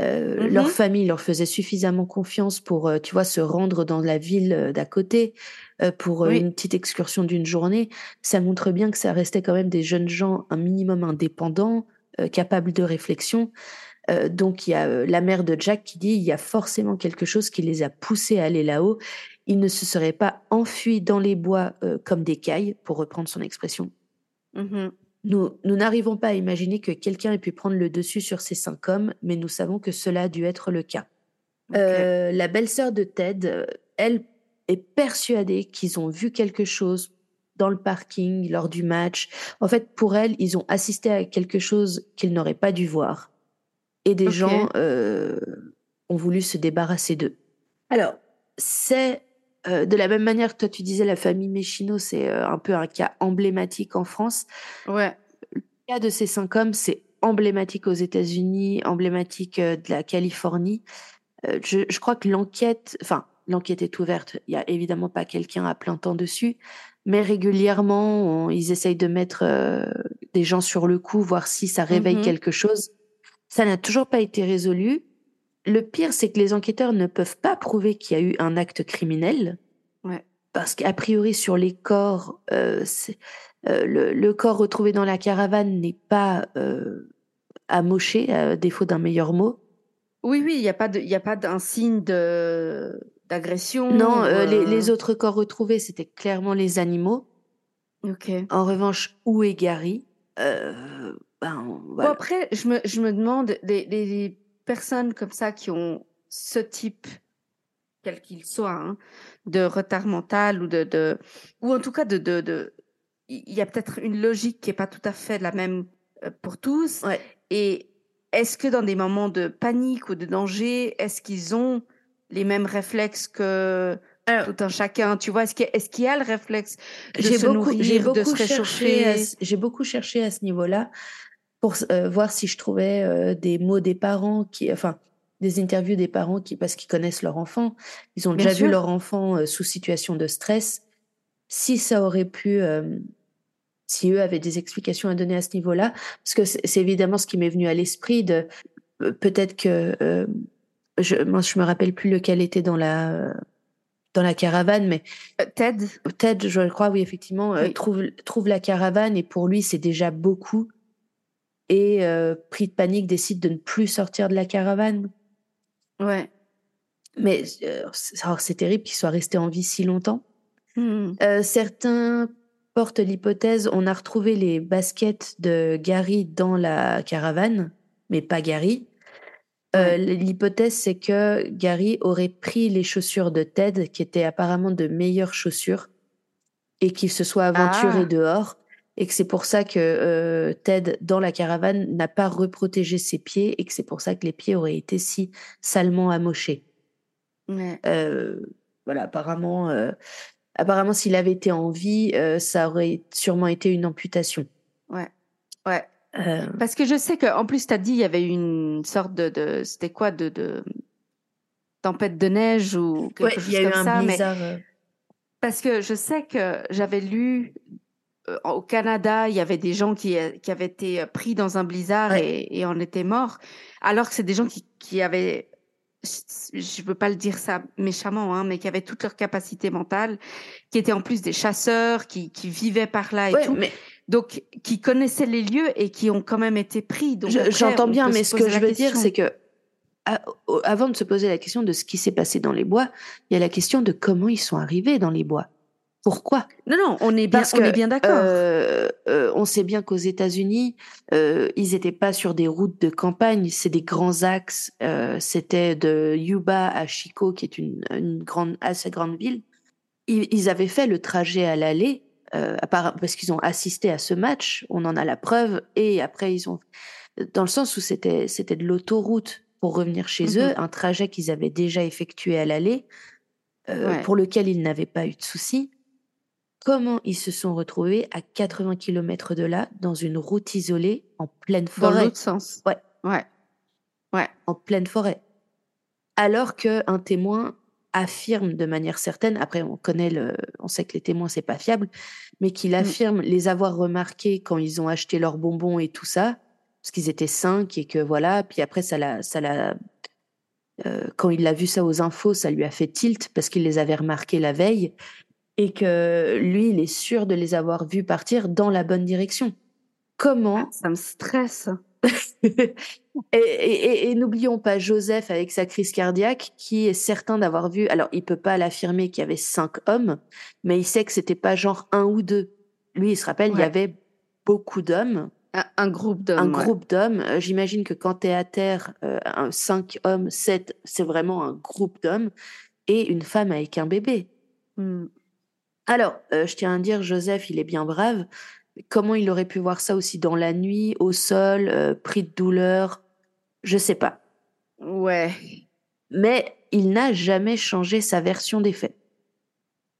mm-hmm. leur famille leur faisait suffisamment confiance pour, tu vois, se rendre dans la ville d'à côté. Euh, pour euh, une petite excursion d'une journée, ça montre bien que ça restait quand même des jeunes gens un minimum indépendants, euh, capables de réflexion. donc il y a la mère de Jack qui dit il y a forcément quelque chose qui les a poussés à aller là-haut. Ils ne se seraient pas enfuis dans les bois comme des cailles, pour reprendre son expression. Mmh nous, nous n'arrivons pas à imaginer que quelqu'un ait pu prendre le dessus sur ces cinq hommes, mais nous savons que cela a dû être le cas. la belle-sœur de Ted, elle est persuadée qu'ils ont vu quelque chose dans le parking lors du match. En fait, pour elle, ils ont assisté à quelque chose qu'ils n'auraient pas dû voir. Et des gens euh, ont voulu se débarrasser d'eux. Alors, c'est euh, de la même manière que toi, tu disais, la famille Méchino, c'est euh, un peu un cas emblématique en France. Ouais. Le cas de ces cinq hommes, c'est emblématique aux États-Unis, emblématique de la Californie. Je, je, crois que l'enquête, enfin, l'enquête est ouverte. Il n'y a évidemment pas quelqu'un à plein temps dessus, mais régulièrement, ils essayent de mettre euh, des gens sur le coup, voir si ça réveille mmh quelque chose. Ça n'a toujours pas été résolu. Le pire, c'est que les enquêteurs ne peuvent pas prouver qu'il y a eu un acte criminel. Ouais. Parce qu'a priori, sur les corps, euh, euh, le, corps retrouvé dans la caravane n'est pas amoché, à défaut d'un meilleur mot. Oui, oui, il n'y a pas d'un signe de d'agression Non, euh, les, autres corps retrouvés, c'était clairement les animaux. Ok. En revanche, où est Gary? Euh, ben, Après, je me, je me demande, les, personnes comme ça qui ont ce type, quel qu'il soit, hein, de retard mental ou de, de, ou en tout cas de, de, de il y a peut-être une logique qui est pas tout à fait la même euh, pour tous. Ouais. Et est-ce que dans des moments de panique ou de danger, est-ce qu'ils ont les mêmes réflexes que tout un chacun Tu vois, est-ce qu'il y, y, a le réflexe de se beaucoup, nourrir, de se réchauffer? J'ai beaucoup cherché à ce niveau-là pour euh, voir si je trouvais euh, des mots des parents qui, enfin, des interviews des parents qui, parce qu'ils connaissent leur enfant, ils ont déjà vu leur enfant sous situation de stress. Si ça aurait pu, si eux avaient des explications à donner à ce niveau-là, parce que c'est évidemment ce qui m'est venu à l'esprit de peut-être que je, moi je me rappelle plus lequel était dans la dans la caravane, mais Ted. Ted, je crois, oui effectivement, trouve trouve la caravane et pour lui c'est déjà beaucoup et pris de panique décide de ne plus sortir de la caravane. Ouais. Mais c'est terrible qu'il soit resté en vie si longtemps. Mmh. certains porte l'hypothèse, on a retrouvé les baskets de Gary dans la caravane, mais pas Gary. Euh, l'hypothèse, c'est que Gary aurait pris les chaussures de Ted, qui étaient apparemment de meilleures chaussures, et qu'il se soit aventuré ah. dehors, et que c'est pour ça que euh, Ted, dans la caravane, n'a pas reprotégé ses pieds, et que c'est pour ça que les pieds auraient été si salement amochés. Euh, voilà, apparemment, apparemment, s'il avait été en vie, euh, ça aurait sûrement été une amputation. Ouais, ouais. Euh. Parce que je sais qu'en plus, tu as dit, il y avait une sorte de. de C'était quoi de, de, tempête de neige ou quelque chose y a comme eu un Blizzard. Euh. Parce que je sais que j'avais lu au Canada, il y avait des gens qui, qui avaient été pris dans un blizzard et, et en étaient morts, alors que c'est des gens qui, qui avaient je veux pas le dire ça méchamment, hein, mais qui avaient toute leur capacité mentale, qui étaient en plus des chasseurs, qui, qui vivaient par là et tout. Mais... Donc, qui connaissaient les lieux et qui ont quand même été pris. J'entends bien, mais ce que je veux dire, c'est que avant de se poser la question de ce qui s'est passé dans les bois, il y a la question de comment ils sont arrivés dans les bois. Pourquoi? Non, non, on est bien, on est bien d'accord. Euh, euh, on sait bien qu'aux États-Unis, euh, ils n'étaient pas sur des routes de campagne, c'est des grands axes. C'était de Yuba à Chico, qui est une, une grande, assez grande ville. Ils, avaient fait le trajet à l'aller, parce qu'ils ont assisté à ce match. On en a la preuve. Et après, ils ont, dans le sens où c'était c'était de l'autoroute pour revenir chez mm-hmm. eux, un trajet qu'ils avaient déjà effectué à l'aller, pour lequel ils n'avaient pas eu de soucis comment ils se sont retrouvés à 80 km de là, dans une route isolée, en pleine forêt. Dans l'autre sens. Ouais. Ouais. Ouais. En pleine forêt. Alors qu'un témoin affirme de manière certaine, après on connaît le, on sait que les témoins c'est pas fiable, mais qu'il mm. affirme les avoir remarqués quand ils ont acheté leurs bonbons et tout ça, parce qu'ils étaient cinq et que voilà, puis après ça l'a, ça l'a, euh, quand il a vu ça aux infos, ça lui a fait tilt parce qu'il les avait remarqués la veille et que lui, il est sûr de les avoir vus partir dans la bonne direction. Comment ah, Ça me stresse. et, n'oublions pas Joseph avec sa crise cardiaque, qui est certain d'avoir vu. Alors, il peut pas l'affirmer qu'il y avait cinq hommes, mais il sait que c'était pas genre un ou deux. Lui, il se rappelle, il y avait beaucoup d'hommes. Un, groupe d'hommes. Un groupe d'hommes. Euh, j'imagine que quand tu es à terre, euh, cinq hommes, sept, c'est vraiment un groupe d'hommes. Et une femme avec un bébé. Hmm. Alors, euh, je tiens à dire, Joseph, il est bien brave. Comment il aurait pu voir ça aussi dans la nuit, au sol, euh, pris de douleur? Je sais pas. Ouais. Mais il n'a jamais changé sa version des faits.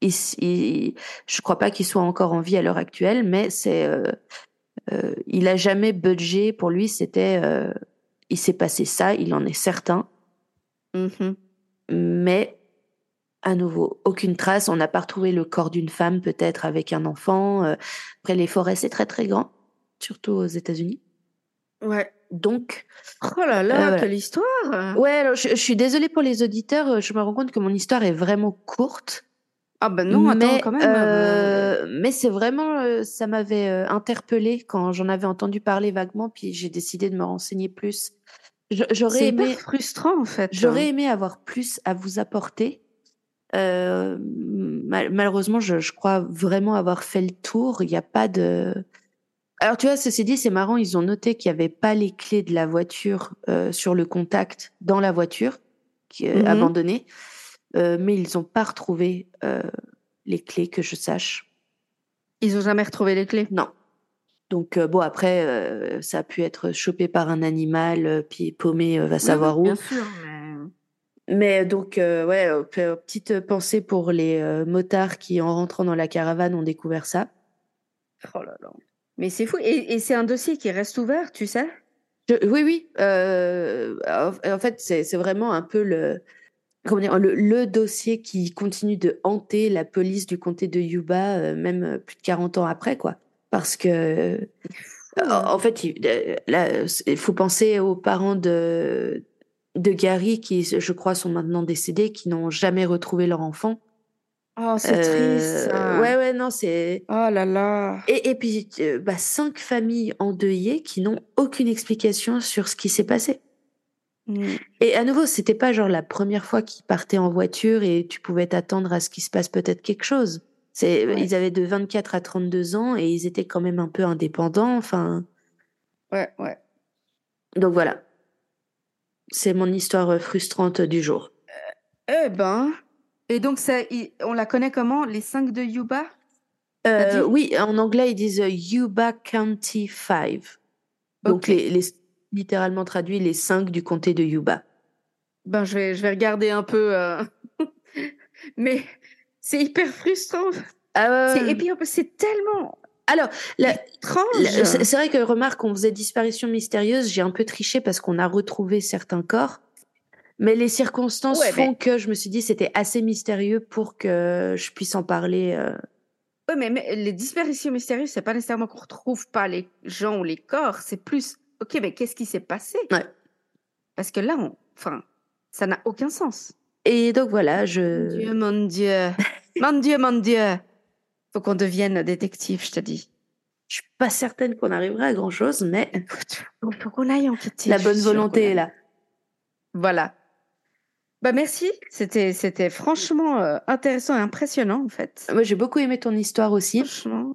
Il, il, je crois pas qu'il soit encore en vie à l'heure actuelle, mais c'est, euh, il a jamais budgé. Pour lui, c'était, il s'est passé ça, il en est certain. Mmh mais à nouveau, aucune trace. On n'a pas retrouvé le corps d'une femme, peut-être avec un enfant. Euh, après, les forêts, c'est très très grand, surtout aux États-Unis. Ouais. Donc. Oh là là, euh, quelle histoire Ouais, alors, je, suis désolée pour les auditeurs. Je me rends compte que mon histoire est vraiment courte. Ah ben non, attends, quand même. Euh, mais c'est vraiment, ça m'avait interpellée quand j'en avais entendu parler vaguement, puis j'ai décidé de me renseigner plus. J'aurais aimé frustrant en fait. J'aurais hein. aimé avoir plus à vous apporter. Euh, malheureusement, je, je, crois vraiment avoir fait le tour. Il n'y a pas de. Alors tu vois, ceci dit, c'est marrant. Ils ont noté qu'il n'y avait pas les clés de la voiture euh, sur le contact dans la voiture qui est mmh abandonnée, euh, mais ils n'ont pas retrouvé les clés que je sache. Ils n'ont jamais retrouvé les clés? Non. Donc bon après, ça a pu être chopé par un animal, puis paumé, va savoir où. Bien sûr. Mais donc, euh, ouais, euh, petite pensée pour les euh, motards qui, en rentrant dans la caravane, ont découvert ça. Oh là là. Mais c'est fou. Et, c'est un dossier qui reste ouvert, tu sais? Oui, oui. Euh, en fait, c'est vraiment un peu le, comment dire, le, dossier qui continue de hanter la police du comté de Yuba, même plus de 40 ans après, quoi. Parce que, en fait, il faut penser aux parents de, de Gary, qui, je crois, sont maintenant décédés, qui n'ont jamais retrouvé leur enfant. Oh, c'est triste. Euh, ouais, ouais, non, c'est. Oh là là. Et, et puis, euh, bah, cinq familles endeuillées qui n'ont aucune explication sur ce qui s'est passé. Mm. Et à nouveau, c'était pas genre la première fois qu'ils partaient en voiture et tu pouvais t'attendre à ce qu'il se passe peut-être quelque chose. C'est, Ils avaient de 24 à 32 ans et ils étaient quand même un peu indépendants. Enfin. Ouais, ouais. Donc voilà. C'est mon histoire euh, frustrante du jour. eh ben, et donc, ça, on la connaît comment Les cinq de Yuba? Euh, Oui, en anglais, ils disent euh, Yuba County 5. Donc, les, littéralement traduit les cinq du comté de Yuba. Ben, je vais, je vais regarder un peu. Euh, mais c'est hyper frustrant. Ah et puis, c'est tellement. Alors, c'est vrai que remarque, on faisait disparition mystérieuse. J'ai un peu triché parce qu'on a retrouvé certains corps. Mais les circonstances font que je me suis dit c'était assez mystérieux pour que je puisse en parler. Euh. Oui, mais, les disparitions mystérieuses, c'est pas nécessairement qu'on retrouve pas les gens ou les corps, c'est plus, ok, mais qu'est-ce qui s'est passé? Ouais. Parce que là, enfin, ça n'a aucun sens. Et donc voilà, je. Mon Dieu, mon Dieu, mon Dieu, mon Dieu. Faut qu'on devienne détective, je te dis. Je suis pas certaine qu'on arrivera à grand chose, mais. Faut qu'on aille enquêter. La bonne volonté est là. Voilà. Bah merci, c'était c'était franchement euh, intéressant et impressionnant en fait. Moi j'ai beaucoup aimé ton histoire aussi. Franchement.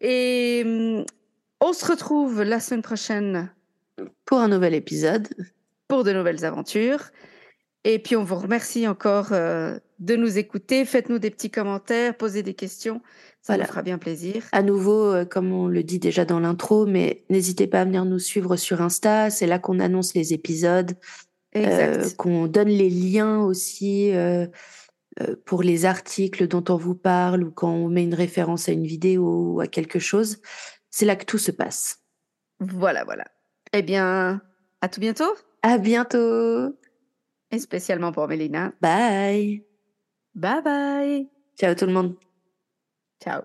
Et hum, on se retrouve la semaine prochaine pour un nouvel épisode, pour de nouvelles aventures. Et puis on vous remercie encore euh, de nous écouter. Faites-nous des petits commentaires, posez des questions. Ça nous fera bien plaisir. À nouveau, euh, comme on le dit déjà dans l'intro, mais n'hésitez pas à venir nous suivre sur Insta. C'est là qu'on annonce les épisodes. Euh, qu'on donne les liens aussi pour les articles dont on vous parle ou quand on met une référence à une vidéo ou à quelque chose. C'est là que tout se passe. Voilà, voilà. Eh bien, à tout bientôt. À bientôt. Et spécialement pour Mélina. Bye. Bye bye. Ciao tout le monde. Ciao.